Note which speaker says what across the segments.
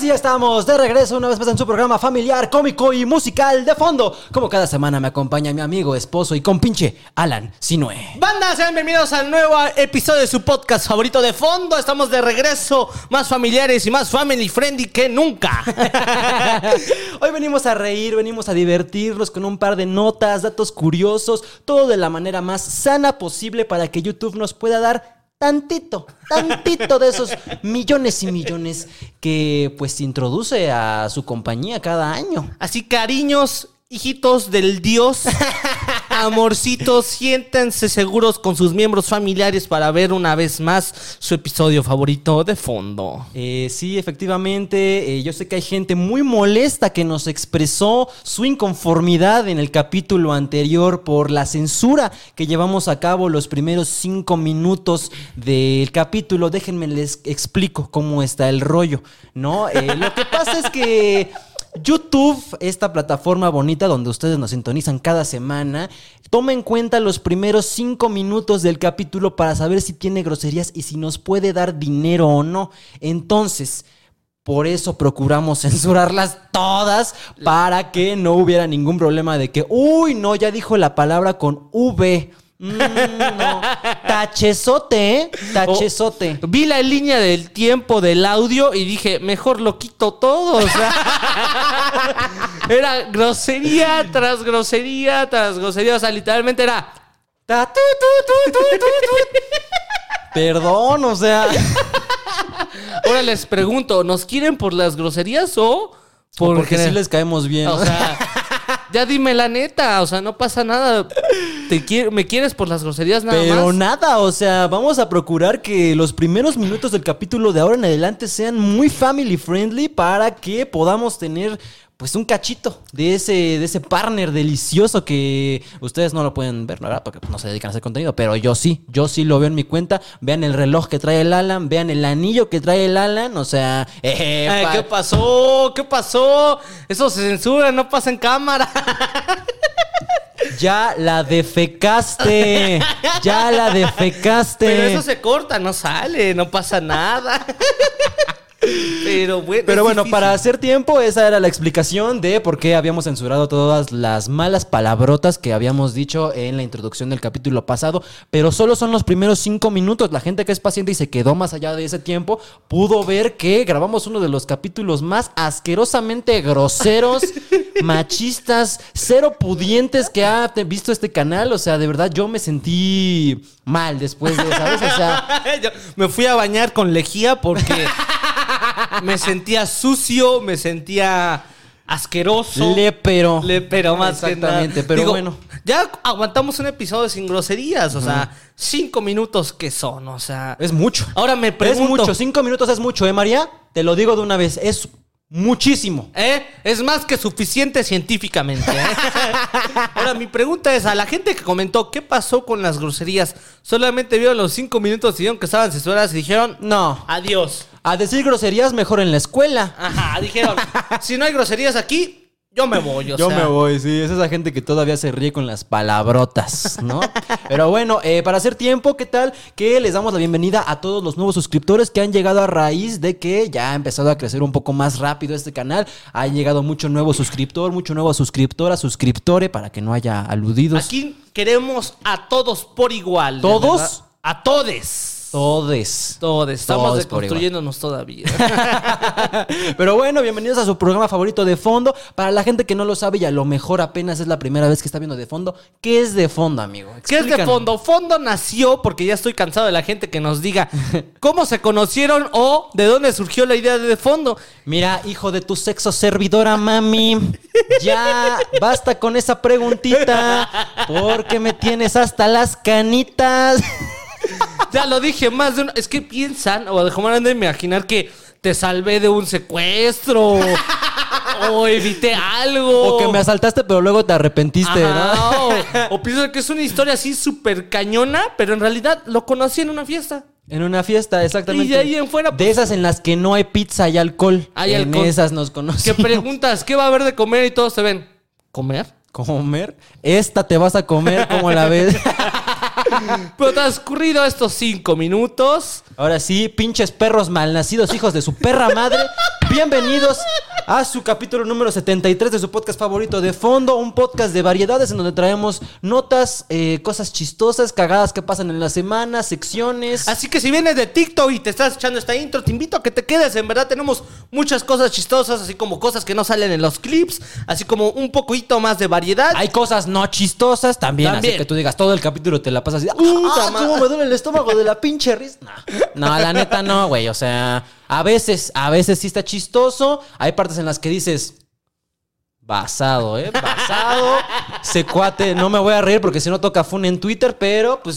Speaker 1: sí, ya estamos de regreso una vez más en su programa familiar, cómico y musical de fondo. Como cada semana me acompaña mi amigo, esposo y compinche, Alan Sinue.
Speaker 2: Banda, sean bienvenidos al nuevo episodio de su podcast favorito de fondo. Estamos de regreso, más familiares y más family friendly que nunca.
Speaker 1: Hoy venimos a reír, venimos a divertirnos con un par de notas, datos curiosos, todo de la manera más sana posible para que YouTube nos pueda dar tantito, tantito de esos millones y millones que pues introduce a su compañía cada año.
Speaker 2: Así, cariños, hijitos del Dios, amorcitos, siéntanse seguros con sus miembros familiares para ver una vez más su episodio favorito de fondo.
Speaker 1: Eh, sí, efectivamente, eh, yo sé que hay gente muy molesta que nos expresó su inconformidad en el capítulo anterior por la censura que llevamos a cabo los primeros cinco minutos del capítulo. Déjenme les explico cómo está el rollo, ¿no? Eh, lo que pasa es que... YouTube, esta plataforma bonita donde ustedes nos sintonizan cada semana, toma en cuenta los primeros cinco minutos del capítulo para saber si tiene groserías y si nos puede dar dinero o no. Entonces, por eso procuramos censurarlas todas para que no hubiera ningún problema de que, uy, no, ya dijo la palabra con V. Mm, no. Tachezote, ¿eh? Tachezote.
Speaker 2: Vi la línea del tiempo del audio y dije, mejor lo quito todo. O sea, era grosería tras grosería tras grosería. O sea, literalmente era.
Speaker 1: Perdón, o sea.
Speaker 2: Ahora les pregunto, ¿nos quieren por las groserías o por
Speaker 1: Porque sí
Speaker 2: gener-
Speaker 1: les caemos bien.
Speaker 2: O sea, ya dime la neta, o sea, no pasa nada. Te quiero- ¿Me quieres por las groserías nada
Speaker 1: Pero
Speaker 2: más?
Speaker 1: nada, o sea, vamos a procurar que los primeros minutos del capítulo de ahora en adelante sean muy family friendly para que podamos tener pues un cachito de ese, de ese partner delicioso que ustedes no lo pueden ver, ¿verdad? Porque no se dedican a hacer contenido, pero yo sí, yo sí lo veo en mi cuenta. Vean el reloj que trae el Alan, vean el anillo que trae el Alan, o sea, eh,
Speaker 2: Ay, ¿Qué pasó? ¿Qué pasó? Eso se censura, no pasa en cámara.
Speaker 1: ya la defecaste, ya la defecaste.
Speaker 2: Pero eso se corta, no sale, no pasa nada. Pero bueno.
Speaker 1: Pero para hacer tiempo, esa era la explicación de por qué habíamos censurado todas las malas palabrotas que habíamos dicho en la introducción del capítulo pasado. Pero solo son los primeros cinco minutos. La gente que es paciente y se quedó más allá de ese tiempo pudo ver que grabamos uno de los capítulos más asquerosamente groseros, machistas, cero pudientes que ha visto este canal. O sea, de verdad, yo me sentí mal después de, ¿sabes? O sea.
Speaker 2: Me fui a bañar con lejía porque me sentía sucio, me sentía asqueroso.
Speaker 1: Lépero.
Speaker 2: pero más que nada.
Speaker 1: Exactamente, pero
Speaker 2: Digo,
Speaker 1: bueno.
Speaker 2: Ya aguantamos un episodio sin groserías, o sea, cinco minutos que son, o sea.
Speaker 1: Es mucho.
Speaker 2: Ahora me
Speaker 1: Es
Speaker 2: pregunto.
Speaker 1: mucho, cinco minutos es mucho, ¿eh, María? Te lo digo de una vez, es muchísimo.
Speaker 2: ¿Eh? Es más que suficiente científicamente. ¿eh? Ahora, mi pregunta es: a la gente que comentó qué pasó con las groserías, solamente vieron los cinco minutos y vieron que estaban censuradas y dijeron:
Speaker 1: No.
Speaker 2: Adiós.
Speaker 1: A decir groserías mejor en la escuela.
Speaker 2: Ajá, dijeron: si no hay groserías aquí, yo me voy. o
Speaker 1: Yo
Speaker 2: sea.
Speaker 1: me voy, sí, es esa gente que todavía se ríe con las palabrotas, ¿no? Pero bueno, eh, para hacer tiempo, ¿qué tal? Que les damos la bienvenida a todos los nuevos suscriptores que han llegado a raíz de que ya ha empezado a crecer un poco más rápido este canal. Ha llegado mucho nuevo suscriptor, mucho nuevo suscriptora, suscriptore, para que no haya aludidos.
Speaker 2: Aquí queremos a todos por igual.
Speaker 1: ¿Todos?
Speaker 2: A todes.
Speaker 1: Todes.
Speaker 2: Todos. Estamos deconstruyéndonos todavía.
Speaker 1: Pero bueno, bienvenidos a su programa favorito de fondo. Para la gente que no lo sabe y a lo mejor apenas es la primera vez que está viendo de fondo, ¿qué es de fondo, amigo?
Speaker 2: ¿Qué es de fondo? Fondo nació porque ya estoy cansado de la gente que nos diga cómo se conocieron o de dónde surgió la idea de de fondo.
Speaker 1: Mira, hijo de tu sexo servidora, mami. Ya basta con esa preguntita. Porque me tienes hasta las canitas.
Speaker 2: Ya lo dije más de una. Es que piensan, o dejaron de imaginar que te salvé de un secuestro. o evité algo.
Speaker 1: O que me asaltaste, pero luego te arrepentiste,
Speaker 2: Ajá,
Speaker 1: ¿no?
Speaker 2: o, o piensan que es una historia así súper cañona, pero en realidad lo conocí en una fiesta.
Speaker 1: En una fiesta, exactamente.
Speaker 2: Y de ahí en fuera, pues-
Speaker 1: De esas en las que no hay pizza y alcohol.
Speaker 2: Hay
Speaker 1: en
Speaker 2: alcohol.
Speaker 1: esas nos
Speaker 2: Que
Speaker 1: conocimos.
Speaker 2: preguntas, ¿qué va a haber de comer? Y todos se ven. ¿Comer?
Speaker 1: ¿Comer? Esta te vas a comer, como la ves?
Speaker 2: Pero transcurrido estos cinco minutos,
Speaker 1: Ahora sí, pinches perros malnacidos, hijos de su perra madre. Bienvenidos a su capítulo número 73 de su podcast favorito de fondo, un podcast de variedades en donde traemos notas, eh, cosas chistosas, cagadas que pasan en la semana, secciones.
Speaker 2: Así que si vienes de TikTok y te estás echando esta intro, te invito a que te quedes. En verdad tenemos muchas cosas chistosas, así como cosas que no salen en los clips, así como un poquito más de variedad.
Speaker 1: Hay cosas no chistosas también,
Speaker 2: También.
Speaker 1: así que tú digas todo el capítulo te la pasas así. ¡Ah, cómo me duele el estómago de la pinche risa! No, no, la neta no, güey. O sea, a veces, a veces sí está chistoso. Hay partes en las que dices. Basado, ¿eh? Basado. Se cuate. No me voy a reír porque si no toca fun en Twitter, pero pues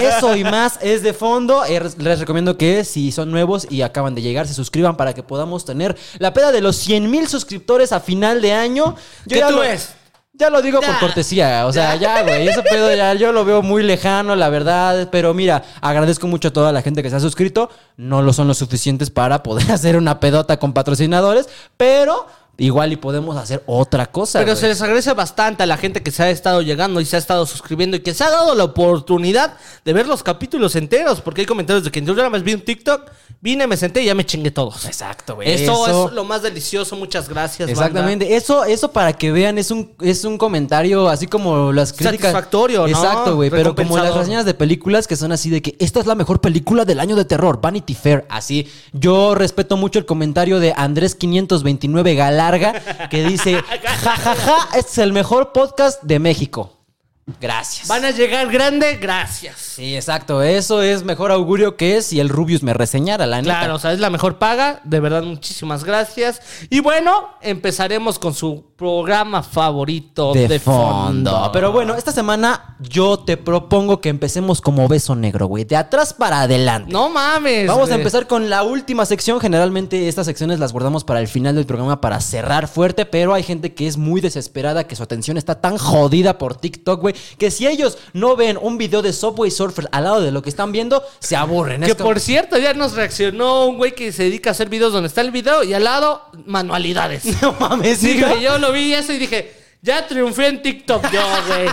Speaker 1: eso y más es de fondo. Eh, Les recomiendo que si son nuevos y acaban de llegar, se suscriban para que podamos tener la peda de los 100 mil suscriptores a final de año. Yo
Speaker 2: ¿Qué
Speaker 1: ya
Speaker 2: tú
Speaker 1: lo-
Speaker 2: ves?
Speaker 1: Ya lo digo por cortesía, o sea, ya, güey, ese pedo ya yo lo veo muy lejano, la verdad, pero mira, agradezco mucho a toda la gente que se ha suscrito, no lo son lo suficientes para poder hacer una pedota con patrocinadores, pero igual y podemos hacer otra cosa.
Speaker 2: Pero
Speaker 1: güey.
Speaker 2: se les agradece bastante a la gente que se ha estado llegando y se ha estado suscribiendo y que se ha dado la oportunidad de ver los capítulos enteros. Porque hay comentarios de que yo nada más vi un TikTok, vine, me senté y ya me chingué todos.
Speaker 1: Exacto, güey.
Speaker 2: Eso, es lo más delicioso. Muchas gracias. banda.
Speaker 1: Exactamente, eso, eso para que vean es un, es un comentario así como las críticas.
Speaker 2: Satisfactorio, ¿no?
Speaker 1: Exacto, güey, pero como las reseñas de películas que son así de que esta es la mejor película del año de terror, Vanity Fair, así. Yo respeto mucho el comentario de Andrés 529 Galarga que dice, jajaja, este es el mejor podcast de México. Gracias.
Speaker 2: Van a llegar grande, gracias.
Speaker 1: Sí, exacto, eso es mejor augurio que si el Rubius me reseñara, la neta.
Speaker 2: Claro, o sea, es la mejor paga. De verdad, muchísimas gracias. Y bueno, empezaremos con su programa favorito de, fondo.
Speaker 1: Pero bueno, esta semana yo te propongo que empecemos como beso negro, güey. De atrás para adelante.
Speaker 2: no mames.
Speaker 1: Vamos a empezar con la última sección. Generalmente estas secciones las guardamos para el final del programa para cerrar fuerte, pero hay gente que es muy desesperada, que su atención está tan jodida por TikTok, güey, que si ellos no ven un video de Subway Surfer al lado de lo que están viendo, se aburren.
Speaker 2: Que
Speaker 1: Es como-
Speaker 2: por cierto, ya nos reaccionó un güey que se dedica a hacer videos donde está el video y al lado, manualidades.
Speaker 1: No mames,
Speaker 2: Sí, yo lo vi eso y dije, ya triunfé en TikTok yo, güey.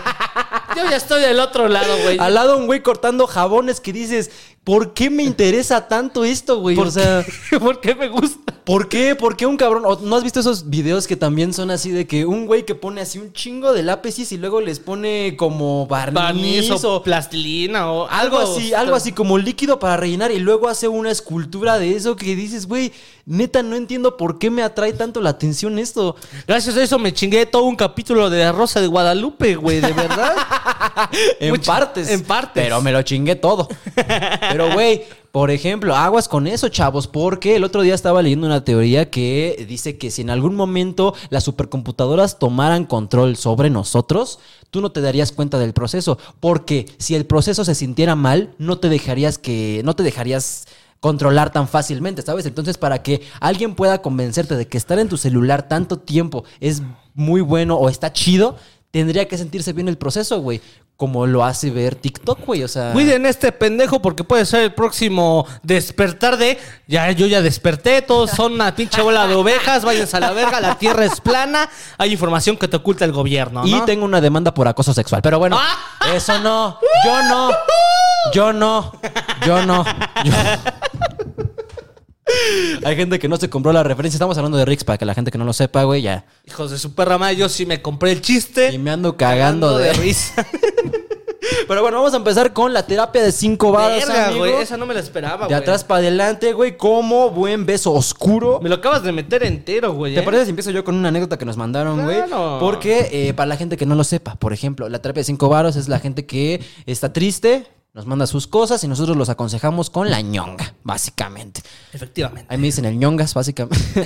Speaker 2: Yo ya estoy del otro lado, güey.
Speaker 1: Al lado un güey cortando jabones que dices, ¿por qué me interesa tanto esto, güey?
Speaker 2: ¿Por
Speaker 1: O sea...
Speaker 2: qué? ¿Por qué me gusta?
Speaker 1: ¿Por qué? ¿Por qué un cabrón? ¿O ¿No has visto esos videos que también son así de que un güey que pone así un chingo de lápices y luego les pone como barniz,
Speaker 2: Barniz o
Speaker 1: o
Speaker 2: plastilina o
Speaker 1: algo así, algo así como líquido para rellenar y luego hace una escultura de eso que dices, güey, neta no entiendo por qué me atrae tanto la atención esto.
Speaker 2: Gracias a eso me chingué todo un capítulo de La Rosa de Guadalupe, güey, de verdad.
Speaker 1: En
Speaker 2: Mucho-
Speaker 1: partes.
Speaker 2: en partes.
Speaker 1: Pero me lo chingué todo. Pero, güey, por ejemplo, aguas con eso, chavos, porque el otro día estaba leyendo una teoría que dice que si en algún momento las supercomputadoras tomaran control sobre nosotros, tú no te darías cuenta del proceso. Porque si el proceso se sintiera mal, no te dejarías que. no te dejarías controlar tan fácilmente, ¿sabes? Entonces, para que alguien pueda convencerte de que estar en tu celular tanto tiempo es muy bueno o está chido, tendría que sentirse bien el proceso, güey. Como lo hace ver TikTok, güey. O sea.
Speaker 2: Cuiden este pendejo porque puede ser el próximo despertar de. Ya, yo ya desperté, todos son una pinche bola de ovejas, váyanse a la verga, la tierra es plana, hay información que te oculta el gobierno.
Speaker 1: Y
Speaker 2: ¿no?
Speaker 1: tengo una demanda por acoso sexual. Pero bueno,
Speaker 2: Ah.
Speaker 1: eso no. Yo no. Yo no. Yo no. Yo- Hay gente que no se compró la referencia. Estamos hablando de Rix para que la gente que no lo sepa, güey, ya.
Speaker 2: Hijos de su perra madre, yo sí me compré el chiste.
Speaker 1: Y me ando cagando de
Speaker 2: risa.
Speaker 1: Pero bueno, vamos a empezar con la terapia de cinco varas,
Speaker 2: Verga,
Speaker 1: amigo.
Speaker 2: güey, esa no me la esperaba,
Speaker 1: De
Speaker 2: güey.
Speaker 1: atrás para adelante, güey, como buen beso oscuro.
Speaker 2: Me lo acabas de meter entero, güey.
Speaker 1: ¿Te
Speaker 2: ¿eh?
Speaker 1: parece si empiezo yo con una anécdota que nos mandaron, güey?
Speaker 2: Claro.
Speaker 1: Porque eh, para la gente que no lo sepa, por ejemplo, la terapia de cinco varos es la gente que está triste, nos manda sus cosas y nosotros los aconsejamos con la ñonga, básicamente.
Speaker 2: Efectivamente.
Speaker 1: Ahí me dicen el ñongas, básicamente.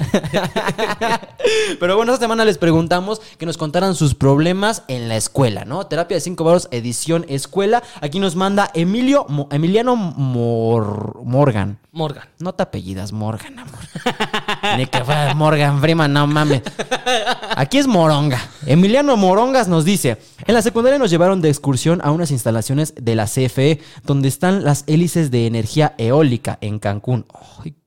Speaker 1: Pero bueno, esta semana les preguntamos que nos contaran sus problemas en la escuela, ¿no? Terapia de cinco varos, edición escuela. Aquí nos manda Emilio, Mo- Emiliano Mor- Morgan.
Speaker 2: Morgan.
Speaker 1: No te apellidas Morgan, amor. Ni que fuera Morgan Freeman, no mames. Aquí es Moronga. Emiliano Morongas nos dice: En la secundaria nos llevaron de excursión a unas instalaciones de la CFE, donde están las hélices de energía eólica en Cancún.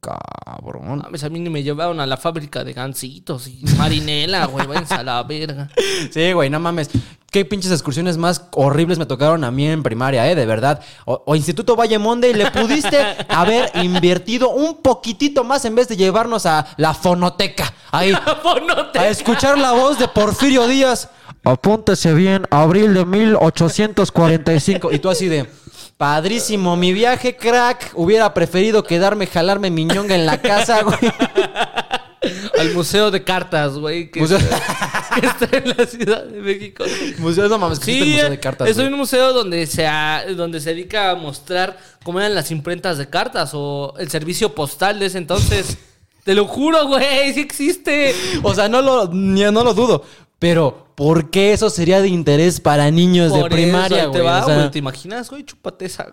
Speaker 1: Cabrón.
Speaker 2: Mames, a mí ni me llevaron a la fábrica de gansitos y marinela, güey. Váyanse a la verga.
Speaker 1: Sí, güey, no mames. qué pinches excursiones más horribles me tocaron a mí en primaria, ¿eh? De verdad. O, o Instituto Valle Monde, le pudiste haber invertido un poquitito más en vez de llevarnos a la fonoteca. Ahí. A escuchar la voz de Porfirio Díaz. Apúntese bien, abril de 1845. Y tú así de. Padrísimo, mi viaje, crack. Hubiera preferido quedarme, jalarme mi ñonga en la casa, güey.
Speaker 2: Al Museo de Cartas, güey. Que,
Speaker 1: Museo-
Speaker 2: está- que está en la Ciudad de México.
Speaker 1: Museo, no mames, que existe el museo de cartas.
Speaker 2: es
Speaker 1: güey.
Speaker 2: un museo donde se, ha- donde se dedica a mostrar cómo eran las imprentas de cartas o el servicio postal de ese entonces. Te lo juro, güey, sí existe.
Speaker 1: O sea, no lo, ni- no lo dudo. Pero, ¿por qué eso sería de interés para niños de
Speaker 2: eso,
Speaker 1: primaria,
Speaker 2: ahí te
Speaker 1: güey?
Speaker 2: va,
Speaker 1: O sea,
Speaker 2: güey, ¿Te imaginas, güey? Chúpate esa.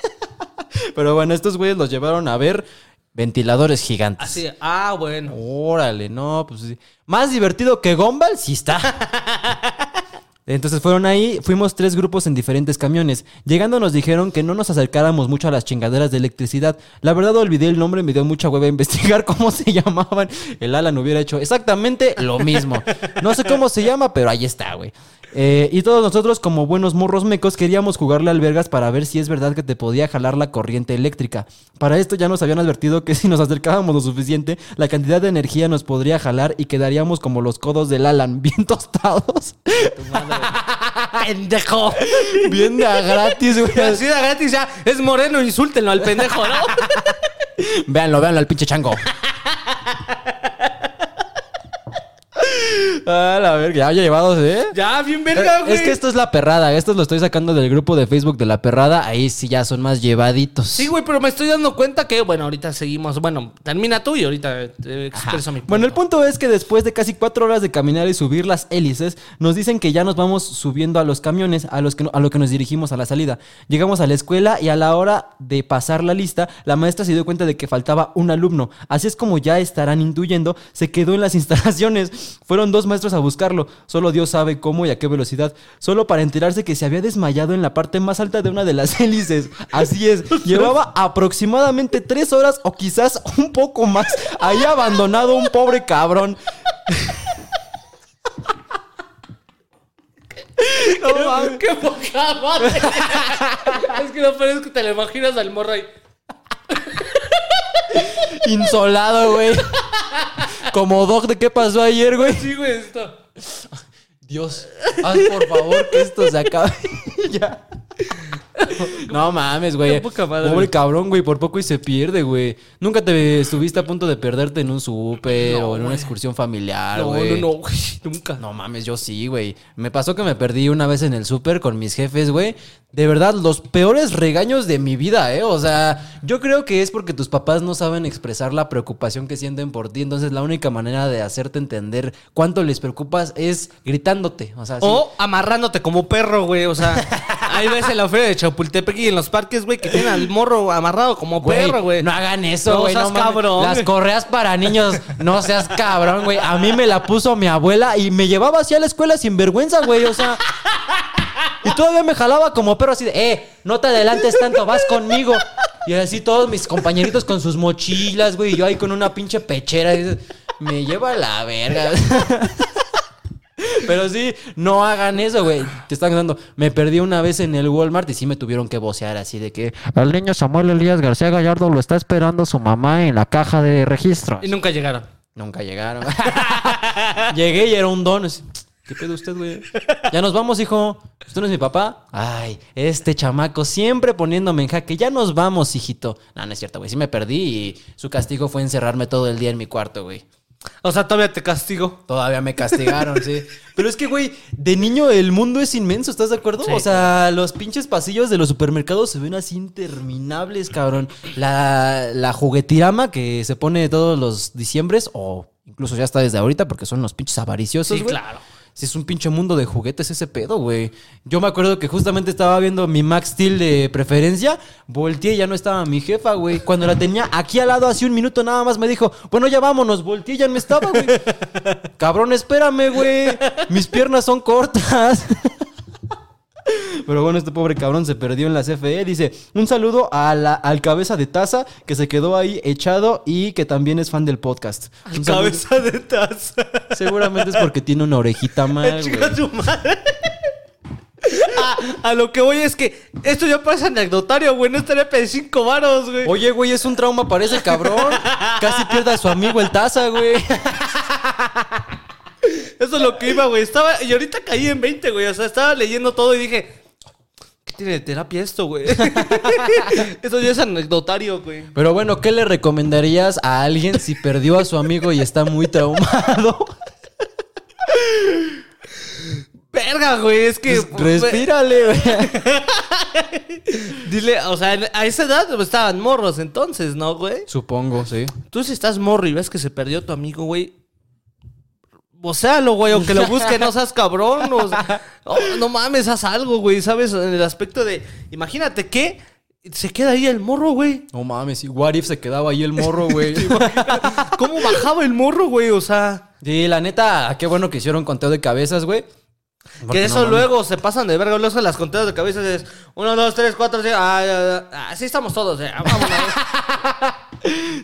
Speaker 1: pero bueno, estos güeyes los llevaron a ver ventiladores gigantes.
Speaker 2: Así, ah, bueno.
Speaker 1: Órale, no, pues sí. Más divertido que Gumball, sí está. Entonces fueron ahí, fuimos tres grupos en diferentes camiones. Llegando nos dijeron que no nos acercáramos mucho a las chingaderas de electricidad. La verdad olvidé el nombre, me dio mucha hueva investigar cómo se llamaban. El Alan hubiera hecho exactamente lo mismo. No sé cómo se llama, pero ahí está, güey. Eh, y todos nosotros, como buenos morros mecos, queríamos jugarle al vergas para ver si es verdad que te podía jalar la corriente eléctrica. Para esto ya nos habían advertido que si nos acercábamos lo suficiente, la cantidad de energía nos podría jalar y quedaríamos como los codos del Alan, bien tostados,
Speaker 2: Pendejo.
Speaker 1: bien de a gratis, güey.
Speaker 2: Así de gratis ya. Es moreno, insúltenlo al pendejo, ¿no?
Speaker 1: Véanlo, véanlo al pinche chango. A la verga, ya, llevados, ¿eh?
Speaker 2: ya, bien verga, güey.
Speaker 1: Es que esto es la perrada, esto lo estoy sacando del grupo de Facebook de la perrada, ahí sí ya son más llevaditos.
Speaker 2: Sí, güey, pero me estoy dando cuenta que, bueno, ahorita seguimos. Bueno, termina tú y ahorita te expreso mi punto.
Speaker 1: Bueno, el punto es que después de casi cuatro horas de caminar y subir las hélices, nos dicen que ya nos vamos subiendo a los camiones a, los que, a lo que nos dirigimos a la salida. Llegamos a la escuela y a la hora de pasar la lista, la maestra se dio cuenta de que faltaba un alumno. Así es como ya estarán intuyendo, se quedó en las instalaciones. Fueron dos maestros a buscarlo. Solo Dios sabe cómo y a qué velocidad. Solo para enterarse que se había desmayado en la parte más alta de una de las hélices. Así es. Llevaba aproximadamente tres horas o quizás un poco más ahí abandonado un pobre cabrón.
Speaker 2: No mames, qué poca madre. es que peor es que te lo imaginas al morro ahí.
Speaker 1: Insolado, güey. Como Doc de qué pasó ayer, güey.
Speaker 2: Sí, güey, esto.
Speaker 1: Dios, haz por favor que esto se acabe. ya. No mames, güey. Pobre cabrón, güey. Por poco y se pierde, güey. Nunca te estuviste a punto de perderte en un súper o en una excursión familiar,
Speaker 2: No,
Speaker 1: güey.
Speaker 2: no, no, güey, nunca.
Speaker 1: No mames, yo sí, güey. Me pasó que me perdí una vez en el súper con mis jefes, güey. De verdad, los peores regaños de mi vida, ¿eh? O sea, yo creo que es porque tus papás no saben expresar la preocupación que sienten por ti. Entonces, la única manera de hacerte entender cuánto les preocupas es gritándote. O sea, sí.
Speaker 2: O amarrándote como perro, güey. O sea, ahí ves en la de Chapultepec y en los parques, güey, que tienen al morro amarrado como
Speaker 1: Güey,
Speaker 2: perro, güey.
Speaker 1: No hagan eso,
Speaker 2: No
Speaker 1: güey.
Speaker 2: seas
Speaker 1: mames.
Speaker 2: cabrón,
Speaker 1: Las correas para niños, no seas cabrón, güey. A mí me la puso mi abuela y me llevaba así a la escuela sin vergüenza, güey. O sea. Y todavía me jalaba como perro así de, eh, no te adelantes tanto, vas conmigo. Y así todos mis compañeritos con sus mochilas, güey. Y yo ahí con una pinche pechera. y dices, me lleva a la verga. Pero sí, no hagan eso, güey. Te están dando. Me perdí una vez en el Walmart y sí me tuvieron que vocear así de que al niño Samuel Elías García Gallardo lo está esperando su mamá en la caja de registro.
Speaker 2: Y nunca llegaron.
Speaker 1: Nunca llegaron. Llegué y era un don. ¿Qué pedo usted, güey? Ya nos vamos, hijo. ¿Usted no es mi papá? Ay, este chamaco siempre poniéndome en jaque. Ya nos vamos, hijito. No, no es cierto, güey. Sí me perdí y su castigo fue encerrarme todo el día en mi cuarto, güey.
Speaker 2: O sea, todavía te castigo.
Speaker 1: Todavía me castigaron, sí. Pero es que, güey, de niño el mundo es inmenso, ¿estás de acuerdo?
Speaker 2: Sí.
Speaker 1: O sea, los pinches pasillos de los supermercados se ven así interminables, cabrón. La, la juguetirama que se pone todos los diciembres, o incluso ya está desde ahorita, porque son los pinches avariciosos,
Speaker 2: Sí, claro.
Speaker 1: Sí, es un pinche mundo de juguetes ese pedo, güey. Yo me acuerdo que justamente estaba viendo mi Max Steel de preferencia, volteé y ya no estaba mi jefa, güey. Cuando la tenía aquí al lado hace un minuto nada más me dijo, bueno, ya vámonos, volteé y ya no estaba, güey. Cabrón, espérame, güey. Mis piernas son cortas. Pero bueno, este pobre cabrón se perdió en la CFE. Dice, un saludo a la- al cabeza de taza que se quedó ahí echado y que también es fan del podcast. Un saludo-
Speaker 2: Cabeza de taza.
Speaker 1: Seguramente es porque tiene una orejita mal, güey.
Speaker 2: Madre. a, a lo que voy es que esto ya pasa anecdotario, güey. No estaría de 5 varos, güey.
Speaker 1: Oye, güey, es un trauma para ese cabrón. Casi pierde a su amigo el taza, güey.
Speaker 2: Eso es lo que iba, güey. Estaba, y ahorita caí en 20, güey. O sea, estaba leyendo todo y dije, ¿qué tiene de terapia esto, güey? Eso ya es anecdotario, güey.
Speaker 1: Pero bueno, ¿qué le recomendarías a alguien si perdió a su amigo y está muy traumado?
Speaker 2: Verga, güey. Es que.
Speaker 1: Pues, respírale, güey.
Speaker 2: Dile, o sea, a esa edad estaban morros entonces, ¿no, güey?
Speaker 1: Supongo, sí.
Speaker 2: Tú si estás morro y ves que se perdió tu amigo, güey. O sea, lo güey, aunque lo busque, no seas cabrón. o sea, oh, no mames, haz algo, güey, ¿sabes? En el aspecto de. Imagínate que se queda ahí el morro, güey.
Speaker 1: No mames, y what if se quedaba ahí el morro, güey.
Speaker 2: ¿Cómo bajaba el morro, güey? O sea.
Speaker 1: Sí, la neta, qué bueno que hicieron conteo de cabezas, güey. Porque
Speaker 2: que eso luego se pasan de verga. Luego las conteos de cabezas es 1, 2, 3, 4, 5. Ah, ya, ya. así estamos todos, eh.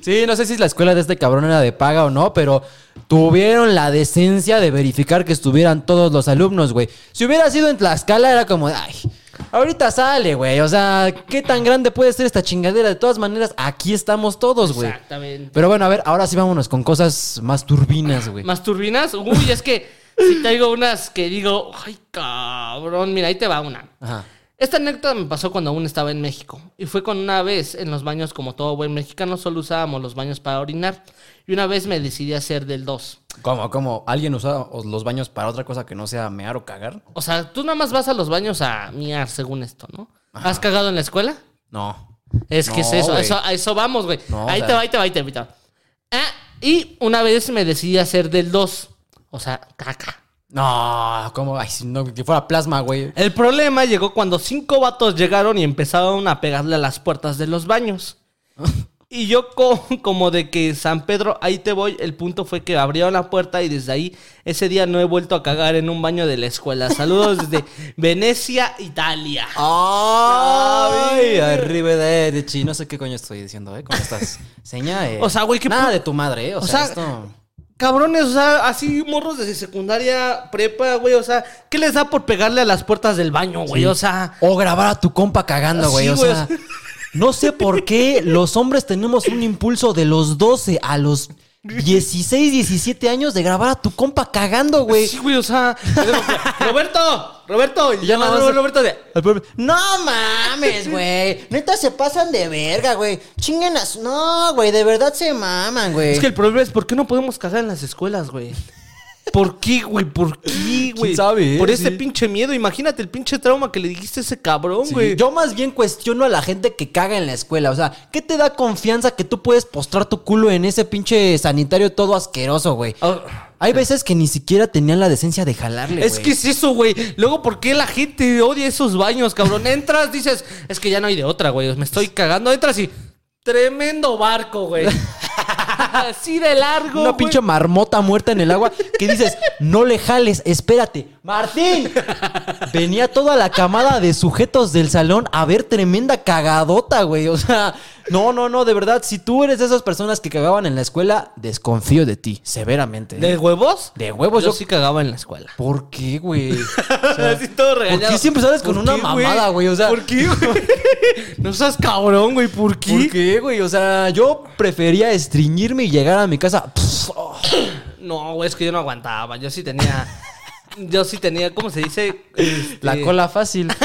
Speaker 1: Sí, no sé si la escuela de este cabrón era de paga o no, pero tuvieron la decencia de verificar que estuvieran todos los alumnos, güey. Si hubiera sido en Tlaxcala, era como, ay, ahorita sale, güey. O sea, ¿qué tan grande puede ser esta chingadera? De todas maneras, aquí estamos todos, güey.
Speaker 2: Exactamente.
Speaker 1: Pero bueno, a ver, ahora sí vámonos con cosas más turbinas, güey.
Speaker 2: ¿Más turbinas? Uy, es que si traigo unas que digo, ay, cabrón, mira, ahí te va una.
Speaker 1: Ajá.
Speaker 2: Esta anécdota me pasó cuando aún estaba en México. Y fue con una vez en los baños, como todo buen mexicano, solo usábamos los baños para orinar. Y una vez me decidí hacer del 2.
Speaker 1: ¿Cómo, cómo? ¿Alguien usa los baños para otra cosa que no sea mear o cagar?
Speaker 2: O sea, tú nada más vas a los baños a miar, según esto, ¿no? ¿Has cagado en la escuela?
Speaker 1: No.
Speaker 2: Es que es eso, a eso, a eso vamos, güey.
Speaker 1: No,
Speaker 2: ahí
Speaker 1: o
Speaker 2: te va, ahí te va, ahí te va. ahí te va. Ah, y una vez me decidí hacer del 2. O sea, caca.
Speaker 1: No, como, ay, si no, que fuera plasma, güey.
Speaker 2: El problema llegó cuando cinco vatos llegaron y empezaron a pegarle a las puertas de los baños. Y yo co- como de que San Pedro, ahí te voy, el punto fue que abrieron la puerta y desde ahí ese día no he vuelto a cagar en un baño de la escuela. Saludos desde Venecia, Italia.
Speaker 1: ¡Ay! Arrivederci. No sé qué coño estoy diciendo, ¿eh? Con estas señas. eh.
Speaker 2: O sea, güey, ¿qué
Speaker 1: Nada de tu madre, ¿eh? O,
Speaker 2: o
Speaker 1: sea,
Speaker 2: sea,
Speaker 1: esto...
Speaker 2: Cabrones, o sea, así morros de secundaria, prepa, güey, o sea, ¿qué les da por pegarle a las puertas del baño, güey?
Speaker 1: Sí.
Speaker 2: O sea,
Speaker 1: O grabar a tu compa cagando, güey. O
Speaker 2: güey.
Speaker 1: sea, no sé por qué los hombres tenemos un impulso de los 12 a los 16, 17 años de grabar a tu compa cagando, güey.
Speaker 2: sí, güey, o sea, Roberto, Roberto, y
Speaker 1: ya nada más-
Speaker 2: Roberto de,
Speaker 1: No mames, güey. Neta se pasan de verga, güey. Chinguen su- No, güey, de verdad se maman, güey.
Speaker 2: Es que el problema es ¿por qué no podemos cagar en las escuelas, güey? ¿Por qué, güey? ¿Por qué, güey?
Speaker 1: sabe, eh?
Speaker 2: Por
Speaker 1: Sí.
Speaker 2: pinche miedo. Imagínate el pinche trauma que le dijiste a ese cabrón,
Speaker 1: Sí,
Speaker 2: güey.
Speaker 1: Yo más bien cuestiono a la gente que caga en la escuela. O sea, ¿qué te da confianza que tú puedes postrar tu culo en ese pinche sanitario todo asqueroso, güey?
Speaker 2: Ah,
Speaker 1: Hay veces que ni siquiera tenían la decencia de jalarle,
Speaker 2: es
Speaker 1: güey.
Speaker 2: que es eso, güey. Luego, ¿por qué la gente odia esos baños, cabrón? Entras, dices, es que ya no hay de otra, güey. Me estoy cagando. Entras y. Tremendo barco, güey. Así de largo.
Speaker 1: Una
Speaker 2: güey.
Speaker 1: pinche marmota muerta en el agua que dices, no le jales, espérate. Martín. Venía toda la camada de sujetos del salón a ver tremenda cagadota, güey. O sea, no, no, no, de verdad, si tú eres de esas personas que cagaban en la escuela, desconfío de ti, severamente.
Speaker 2: ¿De huevos?
Speaker 1: De huevos,
Speaker 2: yo,
Speaker 1: yo-
Speaker 2: sí cagaba en la escuela.
Speaker 1: ¿Por qué, güey?
Speaker 2: Así todo
Speaker 1: ¿Por
Speaker 2: regañado.
Speaker 1: qué siempre sales con
Speaker 2: ¿Por
Speaker 1: una
Speaker 2: qué,
Speaker 1: mamada, güey? O sea,
Speaker 2: ¿Por qué, güey? No seas cabrón, güey. ¿Por qué?
Speaker 1: ¿Por qué, güey? O sea, yo prefería estreñirme y llegar a mi casa. pff, oh,
Speaker 2: No, güey, es que yo no aguantaba. Yo sí tenía. Yo sí tenía, ¿cómo se dice? Este,
Speaker 1: la cola fácil.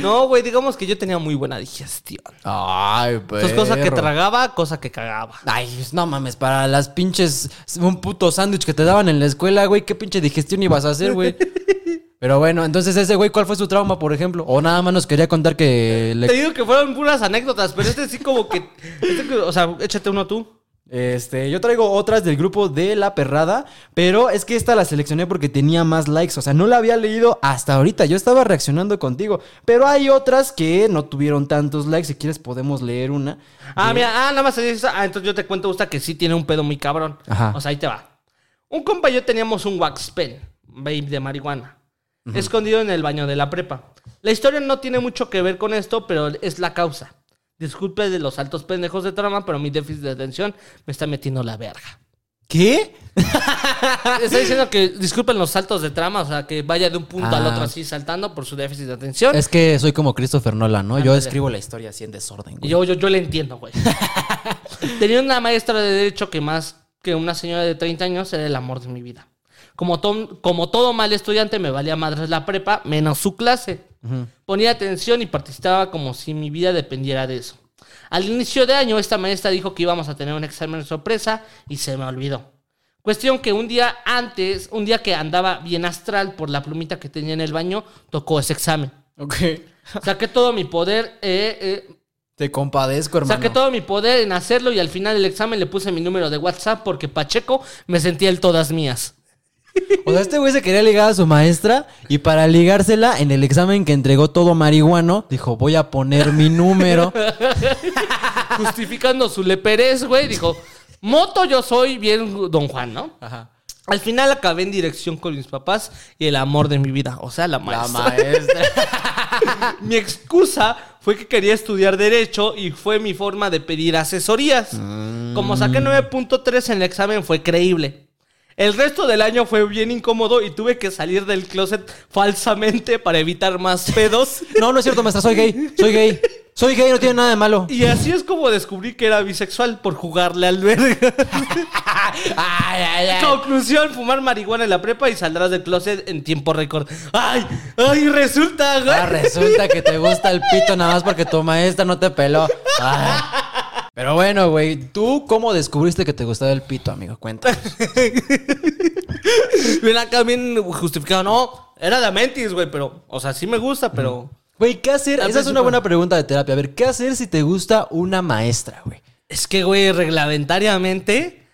Speaker 2: No, güey, digamos que yo tenía muy buena digestión.
Speaker 1: Ay, pues.
Speaker 2: Entonces, cosa que tragaba, cosa que cagaba.
Speaker 1: Ay, pues, no mames, para las pinches. Un puto sándwich que te daban en la escuela, güey. ¿Qué pinche digestión ibas a hacer, güey? Pero bueno, entonces ese güey, ¿cuál fue su trauma, por ejemplo? O nada más nos quería contar que
Speaker 2: Te
Speaker 1: le.
Speaker 2: digo que fueron puras anécdotas, pero este sí como que... este que- o sea, échate uno tú.
Speaker 1: Este, yo traigo otras del grupo de La Perrada, pero es que esta la seleccioné porque tenía más likes, o sea, no la había leído hasta ahorita, yo estaba reaccionando contigo, pero hay otras que no tuvieron tantos likes, si quieres podemos leer una.
Speaker 2: Ah, mira, ah, nada más Ah, entonces yo te cuento esta que sí tiene un pedo muy cabrón.
Speaker 1: Ajá.
Speaker 2: O sea, ahí te va. Un compa y yo teníamos un wax pen, vape de marihuana, escondido en el baño de la prepa. La historia no tiene mucho que ver con esto, pero es la causa. Disculpe de los altos pendejos de trama, pero mi déficit de atención me está metiendo la verga.
Speaker 1: ¿Qué?
Speaker 2: Está diciendo que disculpen los saltos de trama, o sea, que vaya de un punto al
Speaker 1: Ah.
Speaker 2: otro así saltando por su déficit de atención.
Speaker 1: Es que soy como Christopher Nolan, ¿no? Yo
Speaker 2: Ándale.
Speaker 1: escribo la historia así en desorden, güey.
Speaker 2: yo, yo, yo le entiendo, güey. Tenía una maestra de derecho que más que una señora de 30 años era el amor de mi vida. Como, to- como todo mal estudiante, me valía madres la prepa, menos su clase. Ponía atención y participaba como si mi vida dependiera de eso. Al inicio de año, esta maestra dijo que íbamos a tener un examen sorpresa y se me olvidó. Cuestión que un día antes, un día que andaba bien astral por la plumita que tenía en el baño, tocó ese examen.
Speaker 1: Ok.
Speaker 2: Saqué todo mi poder, eh, eh,
Speaker 1: Te compadezco, hermano.
Speaker 2: Saqué todo mi poder en hacerlo y al final del examen le puse mi número de WhatsApp porque Pacheco me sentía el todas mías.
Speaker 1: O sea, este güey se quería ligar a su maestra y para ligársela, en el examen que entregó todo marihuano, dijo, voy a poner mi número.
Speaker 2: Justificando su leperez, güey, dijo, moto yo soy bien don Juan, ¿no?
Speaker 1: Ajá.
Speaker 2: Al final acabé en dirección con mis papás y el amor de mi vida, o sea, la
Speaker 1: La
Speaker 2: maestra.
Speaker 1: maestra.
Speaker 2: mi excusa fue que quería estudiar derecho y fue mi forma de pedir asesorías. Como saqué 9.3 en el examen fue creíble. El resto del año fue bien incómodo y tuve que salir del closet falsamente para evitar más pedos.
Speaker 1: No, no es cierto, maestra, soy gay. Soy gay. Soy gay, no tiene nada de malo.
Speaker 2: Y así es como descubrí que era bisexual por jugarle al verga.
Speaker 1: Ay, ay, ay.
Speaker 2: Conclusión, fumar marihuana en la prepa y saldrás del closet en tiempo récord. ¡Ay! ¡Ay! Resulta, güey.
Speaker 1: Ah, resulta que te gusta el pito nada más porque tu maestra no te peló. Ay. Pero bueno, güey, ¿tú cómo descubriste que te gustaba el pito, amigo? Cuéntanos.
Speaker 2: Ven acá bien justificado. No, era de Mentis, güey, pero, o sea, sí me gusta, pero.
Speaker 1: Güey, ¿qué hacer? Esa es una buena pregunta de terapia. A ver, ¿qué hacer si te gusta una maestra, güey?
Speaker 2: Es que, güey, reglamentariamente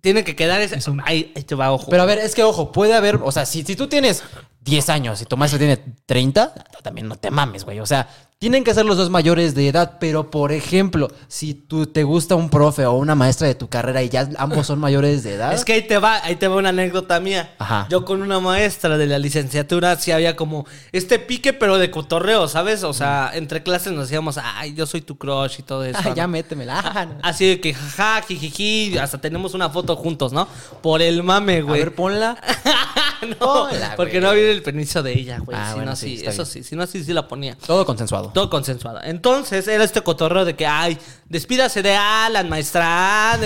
Speaker 2: tiene que quedar ese. Ahí, ahí te va, ojo.
Speaker 1: Pero a ver, es que ojo, puede haber, o sea, si, si tú tienes 10 años y tu maestra tiene 30, también no te mames, güey. O sea, tienen que ser los dos mayores de edad, pero por ejemplo, si tú te gusta un profe o una maestra de tu carrera y ya ambos son mayores de edad.
Speaker 2: Es que ahí te va, ahí te va una anécdota mía.
Speaker 1: Ajá.
Speaker 2: Yo con una maestra de la licenciatura sí había como este pique, pero de cotorreo, ¿sabes? O sea, entre clases nos decíamos, ay, yo soy tu crush y todo eso.
Speaker 1: Ay,
Speaker 2: ¿no?
Speaker 1: ya métemela. Ah.
Speaker 2: Así de que jaja, jijiji, hasta tenemos una foto juntos, ¿no? Por el mame,
Speaker 1: A
Speaker 2: güey.
Speaker 1: ver, ponla.
Speaker 2: no,
Speaker 1: Hola,
Speaker 2: porque
Speaker 1: güey.
Speaker 2: no había el permiso de ella, güey.
Speaker 1: Ah,
Speaker 2: si
Speaker 1: bueno,
Speaker 2: no,
Speaker 1: sí,
Speaker 2: eso
Speaker 1: bien.
Speaker 2: sí, si no, sí, sí la ponía.
Speaker 1: Todo consensuado.
Speaker 2: Todo consensuado. Entonces era este cotorreo de que, ay, despídase de Alan, maestra.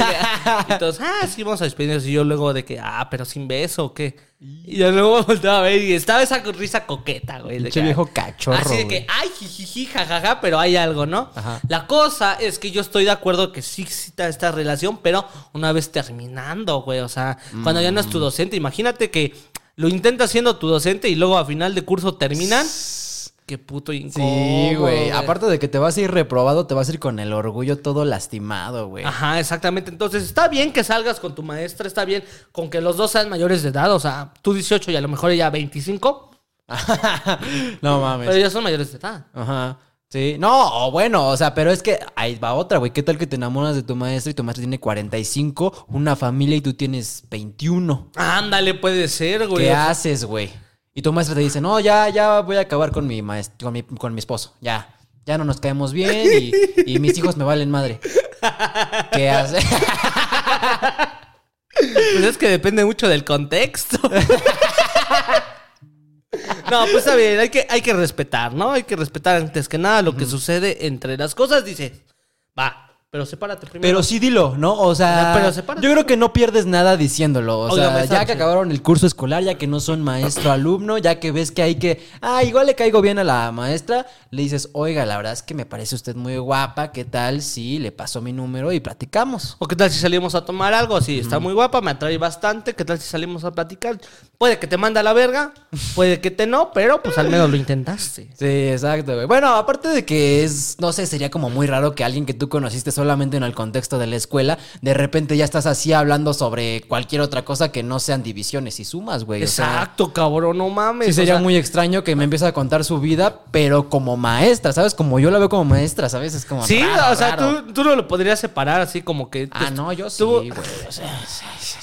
Speaker 2: todos, ah, sí, vamos a despedirnos. Y yo luego de que, ah, pero sin beso o qué. Y yo luego volteaba a ver y estaba esa risa coqueta, güey. de que,
Speaker 1: viejo cachorro,
Speaker 2: Así de que, ay, jijiji, jajaja, pero hay algo, ¿no?
Speaker 1: Ajá.
Speaker 2: La cosa es que yo estoy de acuerdo que sí exista esta relación, pero una vez terminando, güey. O sea, cuando ya no es tu docente, imagínate que lo intentas siendo tu docente y luego a final de curso terminan. Qué puto incómodo.
Speaker 1: Sí, güey. Aparte de que te vas a ir reprobado, te vas a ir con el orgullo todo lastimado, güey.
Speaker 2: Ajá, exactamente. Entonces, está bien que salgas con tu maestra, está bien con que los dos sean mayores de edad, o sea, tú 18 y a lo mejor ella 25,
Speaker 1: no mames.
Speaker 2: pero ellos son mayores de edad.
Speaker 1: Ajá. Sí. No, o bueno, o sea, pero es que ahí va otra, güey. ¿Qué tal que te enamoras de tu maestra y tu maestra tiene 45, una familia y tú tienes 21?
Speaker 2: Ándale, puede ser, güey.
Speaker 1: ¿Qué haces, güey? Y tu maestra te dice, no, ya, ya voy a acabar con mi maestro, con mi, con mi esposo. Ya. Ya no nos caemos bien y, y mis hijos me valen madre. ¿Qué haces?
Speaker 2: Pues es que depende mucho del contexto. No, pues está bien, hay que, hay que respetar, ¿no? Hay que respetar antes que nada lo que sucede entre las cosas. Dices, va, pero sepárate primero.
Speaker 1: Pero sí dilo, ¿no? O sea,
Speaker 2: Pero sepárate.
Speaker 1: yo creo que no pierdes nada diciéndolo. O
Speaker 2: Oiga,
Speaker 1: sea, ya que acabaron el curso escolar, ya que no son maestro-alumno, ya que ves que hay que, ah, igual le caigo bien a la maestra, le dices, oiga, la verdad es que me parece usted muy guapa, ¿qué tal si le paso mi número y platicamos?
Speaker 2: ¿O qué tal si salimos a tomar algo? Sí, está muy guapa, me atrae bastante. ¿Qué tal si salimos a platicar? Puede que te manda a la verga, puede que te no, pero pues al menos lo intentaste.
Speaker 1: Sí, exacto, güey. Bueno, aparte de que es, no sé, sería como muy raro que alguien que tú conociste solamente en el contexto de la escuela, de repente ya estás así hablando sobre cualquier otra cosa que no sean divisiones y sumas, güey. O sea,
Speaker 2: Exacto, cabrón, no mames.
Speaker 1: Sí,
Speaker 2: o
Speaker 1: sería
Speaker 2: sea,
Speaker 1: muy extraño que me empiece a contar su vida, pero como maestra, ¿sabes? Como yo la veo como maestra, ¿sabes? Es como.
Speaker 2: Sí,
Speaker 1: raro,
Speaker 2: o sea,
Speaker 1: raro.
Speaker 2: tú, tú no lo podrías separar así como que...
Speaker 1: Ah, no, yo sí, güey. O sea,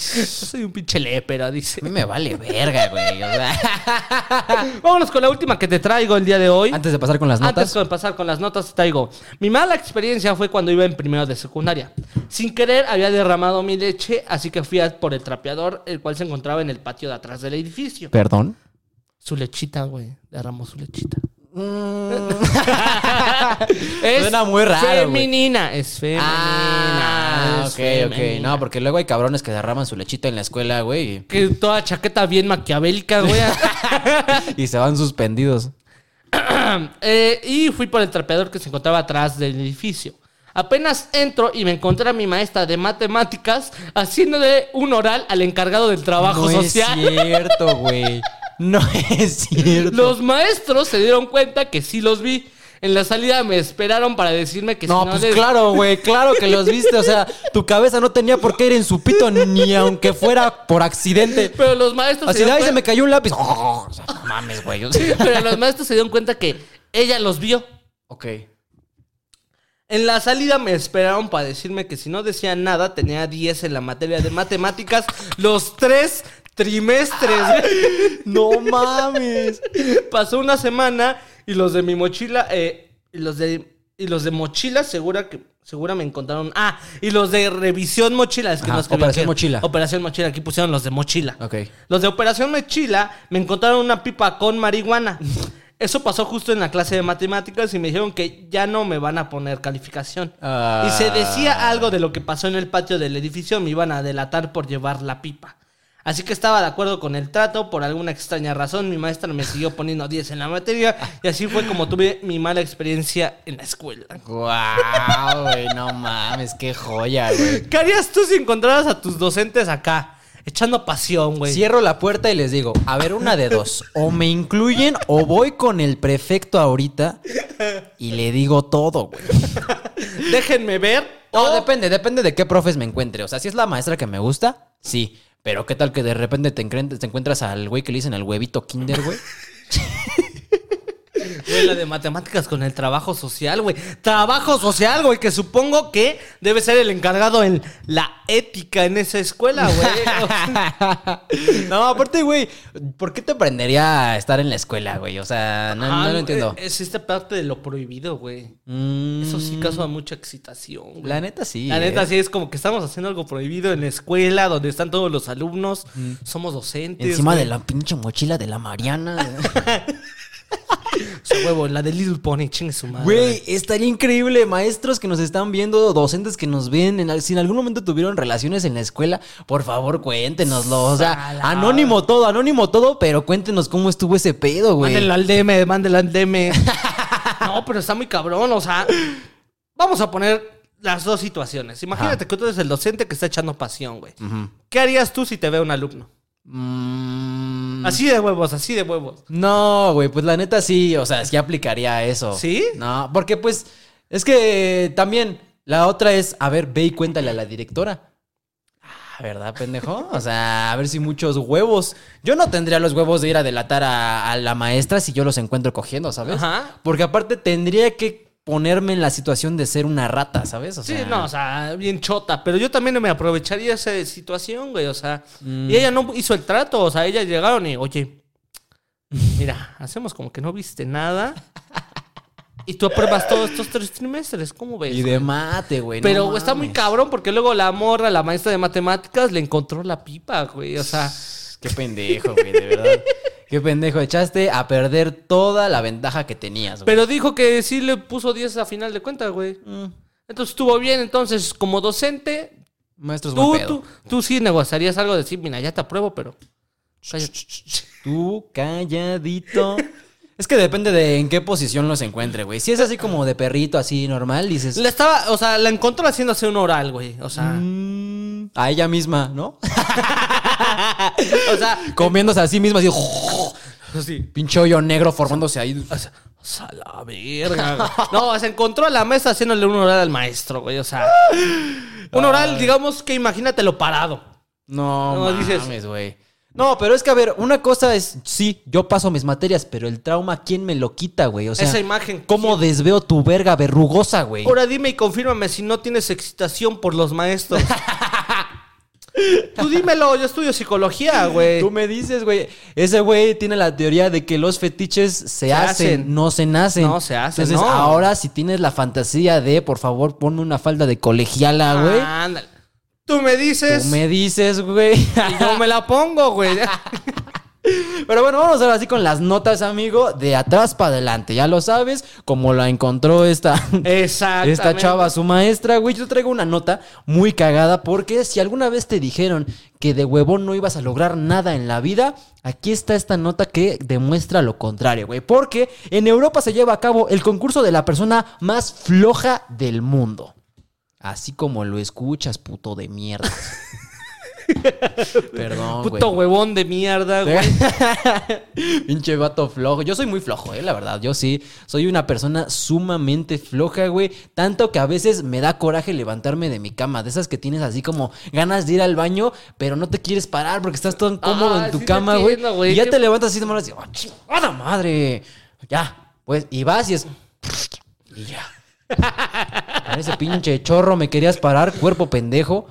Speaker 2: Yo soy un pinche lépera, dice.
Speaker 1: a mí me vale verga, güey. O sea,
Speaker 2: Vámonos con la última que te traigo el día de hoy.
Speaker 1: antes de pasar con las
Speaker 2: Antes
Speaker 1: notas.
Speaker 2: de pasar con las notas, te traigo. Mi mala experiencia fue cuando iba en primer primero de secundaria. Sin querer había derramado mi leche, así que fui a por el trapeador, el cual se encontraba en el patio de atrás del edificio.
Speaker 1: ¿Perdón?
Speaker 2: Su lechita, güey. Derramó su lechita.
Speaker 1: Mm.
Speaker 2: Es
Speaker 1: Suena muy raro.
Speaker 2: Femenina, es femenina.
Speaker 1: Ah,
Speaker 2: es
Speaker 1: ok, ok.
Speaker 2: femenina.
Speaker 1: No, porque luego hay cabrones que derraman su lechita en la escuela, güey.
Speaker 2: Que toda chaqueta bien maquiavélica, güey.
Speaker 1: Y se van suspendidos.
Speaker 2: Eh, y fui por el trapeador que se encontraba atrás del edificio. Apenas entro y me encontré a mi maestra de matemáticas haciéndole un oral al encargado del trabajo
Speaker 1: no
Speaker 2: social.
Speaker 1: es cierto, güey. No es cierto.
Speaker 2: Los maestros se dieron cuenta que sí los vi. En la salida me esperaron para decirme que
Speaker 1: No,
Speaker 2: si no
Speaker 1: pues
Speaker 2: les-
Speaker 1: claro, güey, claro que los viste. O sea, tu cabeza no tenía por qué ir en su pito ni aunque fuera por accidente.
Speaker 2: Pero los maestros
Speaker 1: Así
Speaker 2: se
Speaker 1: de ahí se
Speaker 2: cuen-
Speaker 1: me cayó un lápiz. Oh, o sea, no mames, güey.
Speaker 2: Pero los maestros se dieron cuenta que ella los vio.
Speaker 1: ok.
Speaker 2: En la salida me esperaron para decirme que si no decía nada tenía 10 en la materia de matemáticas los tres trimestres.
Speaker 1: No mames.
Speaker 2: Pasó una semana y los de mi mochila, eh, y los de y los de mochila segura que segura me encontraron. Ah, y los de revisión mochila, es que
Speaker 1: Ajá,
Speaker 2: no escribí
Speaker 1: Operación
Speaker 2: aquí.
Speaker 1: Mochila.
Speaker 2: Operación mochila, aquí pusieron los de mochila.
Speaker 1: Ok.
Speaker 2: Los de Operación Mochila me encontraron una pipa con marihuana. Eso pasó justo en la clase de matemáticas y me dijeron que ya no me van a poner calificación.
Speaker 1: Ah.
Speaker 2: Y se decía algo de lo que pasó en el patio del edificio, me iban a delatar por llevar la pipa. Así que estaba de acuerdo con el trato, por alguna extraña razón mi maestra me siguió poniendo 10 en la materia y así fue como tuve mi mala experiencia en la escuela.
Speaker 1: Guau, güey, no mames, qué joya, güey.
Speaker 2: ¿Qué harías tú si encontraras a tus docentes acá, echando pasión, güey?
Speaker 1: Cierro la puerta y les digo, a ver, una de dos. O me incluyen o voy con el prefecto ahorita y le digo todo, güey.
Speaker 2: Déjenme ver.
Speaker 1: No,
Speaker 2: o-
Speaker 1: depende, depende de qué profes me encuentre. O sea, si es la maestra que me gusta, sí. Pero qué tal que de repente te, te encuentras al güey que le dicen al huevito kinder, güey.
Speaker 2: Güey, la de matemáticas con el trabajo social, güey. Trabajo social, güey, que supongo que debe ser el encargado en la ética en esa escuela, güey.
Speaker 1: no, aparte, güey, ¿por qué te aprendería a estar en la escuela, güey? O sea, no,
Speaker 2: Ah,
Speaker 1: no lo entiendo.
Speaker 2: Es esta parte de lo prohibido, güey.
Speaker 1: Mm,
Speaker 2: Eso sí causa mucha excitación, güey.
Speaker 1: La neta sí.
Speaker 2: La neta
Speaker 1: eh.
Speaker 2: sí es como que estamos haciendo algo prohibido en la escuela donde están todos los alumnos. Somos docentes.
Speaker 1: Encima
Speaker 2: güey.
Speaker 1: de la pinche mochila de la Mariana.
Speaker 2: Su huevo, la de Little Pony, chingue su madre.
Speaker 1: Güey, estaría increíble. Maestros que nos están viendo, docentes que nos ven, en si en algún momento tuvieron relaciones en la escuela, por favor, cuéntenoslo. O sea, anónimo todo, anónimo todo, pero cuéntenos cómo estuvo ese pedo, güey.
Speaker 2: Mándenlo al DM, mándenlo al DM. no, pero está muy cabrón, o sea. Vamos a poner las dos situaciones. Imagínate
Speaker 1: Ajá.
Speaker 2: que tú eres el docente que está echando pasión, güey. ¿Qué harías tú si te ve un alumno?
Speaker 1: Mm,
Speaker 2: Así de huevos, así de huevos.
Speaker 1: No, güey, pues la neta sí, o sea, sí aplicaría eso.
Speaker 2: ¿Sí?
Speaker 1: No, porque pues es que también la otra es, a ver, ve y cuéntale a la directora. Ah, ¿verdad, pendejo? O sea, a ver si muchos huevos. Yo no tendría los huevos de ir a delatar a, a la maestra si yo los encuentro cogiendo, ¿sabes?
Speaker 2: Ajá.
Speaker 1: Porque aparte tendría que ponerme en la situación de ser una rata, ¿sabes? O
Speaker 2: Sí, no, o sea, bien chota. Pero yo también me aprovecharía esa situación, güey. O sea,
Speaker 1: Mm.
Speaker 2: y ella no hizo el trato. O sea, ellas llegaron y, oye, mira, hacemos como que no viste nada. Y tú apruebas todos estos tres trimestres. ¿Cómo ves?
Speaker 1: Y de mate, güey. no
Speaker 2: Pero está muy cabrón porque luego la morra, la maestra de matemáticas, le encontró la pipa, güey. O sea,
Speaker 1: Qué pendejo, güey, de verdad. Qué pendejo. Echaste a perder toda la ventaja que tenías, güey.
Speaker 2: pero dijo que sí le puso 10 a final de cuentas, güey.
Speaker 1: Mm,
Speaker 2: Entonces estuvo bien. Entonces, como docente,
Speaker 1: maestro es
Speaker 2: tú,
Speaker 1: buen pedo.
Speaker 2: tú, tú sí negociarías algo de decir, mira, ya te apruebo, pero. cállate".
Speaker 1: Tú calladito. Es que depende de en qué posición los encuentre, güey. Si es así como de perrito, así normal, dices.
Speaker 2: La estaba, o sea, la encontró haciéndose un oral, güey. O sea,
Speaker 1: "Mm", a ella misma, ¿no?
Speaker 2: o sea,
Speaker 1: Comiéndose a sí misma, así.
Speaker 2: así.
Speaker 1: Pinche hoyo negro formándose ahí.
Speaker 2: O sea, o sea, la verga. No, se encontró a la mesa haciéndole un oral al maestro, güey. O sea, un oral, digamos que imagínatelo parado.
Speaker 1: No,
Speaker 2: No,
Speaker 1: mames,
Speaker 2: dices-
Speaker 1: güey. No, pero es que, a ver, una cosa es, sí, yo paso mis materias, pero el trauma, ¿quién me lo quita, güey? O sea,
Speaker 2: Esa imagen.
Speaker 1: ¿cómo desveo tu verga verrugosa, güey?
Speaker 2: Ahora dime y confírmame si no tienes excitación por los maestros. Tú dímelo, yo estudio psicología, güey.
Speaker 1: Tú me dices, güey. Ese güey tiene la teoría de que los fetiches se, hacen,
Speaker 2: hacen.
Speaker 1: no se nacen.
Speaker 2: No se hacen,
Speaker 1: Entonces,
Speaker 2: no.
Speaker 1: ahora si tienes la fantasía de, por favor, ponme una falda de colegiala, güey.
Speaker 2: Ándale. Tú me dices
Speaker 1: Tú me dices, güey.
Speaker 2: y yo me la pongo, güey.
Speaker 1: Pero bueno, vamos ahora sí con las notas, amigo, de atrás para adelante. Ya lo sabes, como la encontró esta, esta chava, su maestra, güey. Yo traigo una nota muy cagada porque si alguna vez te dijeron que de huevón no ibas a lograr nada en la vida, aquí está esta nota que demuestra lo contrario, güey. Porque en Europa se lleva a cabo el concurso de la persona más floja del mundo. Así como lo escuchas, puto de mierda. Perdón, güey.
Speaker 2: Puto huevón de mierda, güey.
Speaker 1: Pinche vato flojo. Yo soy muy flojo, eh, la verdad. Yo sí. Soy una persona sumamente floja, güey. Tanto que a veces me da coraje levantarme de mi cama. De esas que tienes así como ganas de ir al baño, pero no te quieres parar porque estás todo incómodo
Speaker 2: Ah,
Speaker 1: en tu
Speaker 2: sí te
Speaker 1: cama, güey. Y ya
Speaker 2: Qué-
Speaker 1: te levantas así de malas y oh, chingada madre! Ya, pues, y vas y es. Y ya. Con ese pinche chorro me querías parar, cuerpo pendejo.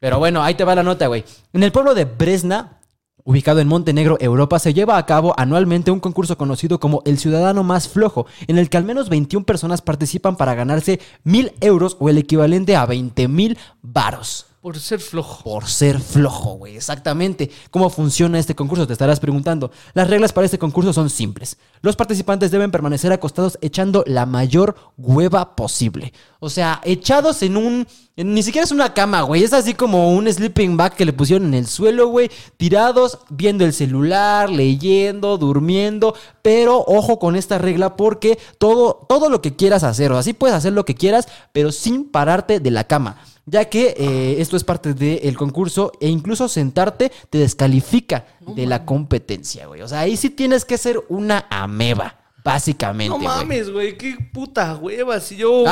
Speaker 1: Pero bueno, ahí te va la nota, güey. En el pueblo de Bresna, ubicado en Montenegro, Europa, se lleva a cabo anualmente un concurso conocido como El Ciudadano Más Flojo, en el que al menos 21 personas participan para ganarse mil euros o el equivalente a 20 mil varos.
Speaker 2: Por ser flojo.
Speaker 1: Por ser flojo, güey. Exactamente. ¿Cómo funciona este concurso? Te estarás preguntando. Las reglas para este concurso son simples. Los participantes deben permanecer acostados echando la mayor hueva posible. O sea, echados en un... ni siquiera es una cama, güey. Es así como un sleeping bag que le pusieron en el suelo, güey. Tirados, viendo el celular, leyendo, durmiendo. Pero ojo con esta regla porque todo, todo lo que quieras hacer, o así puedes hacer lo que quieras, pero sin pararte de la cama ya que eh, esto es parte del concurso e incluso sentarte te descalifica de la competencia, güey. O sea, ahí sí tienes que ser una ameba, básicamente,
Speaker 2: No mames, güey. Qué puta hueva. Si yo.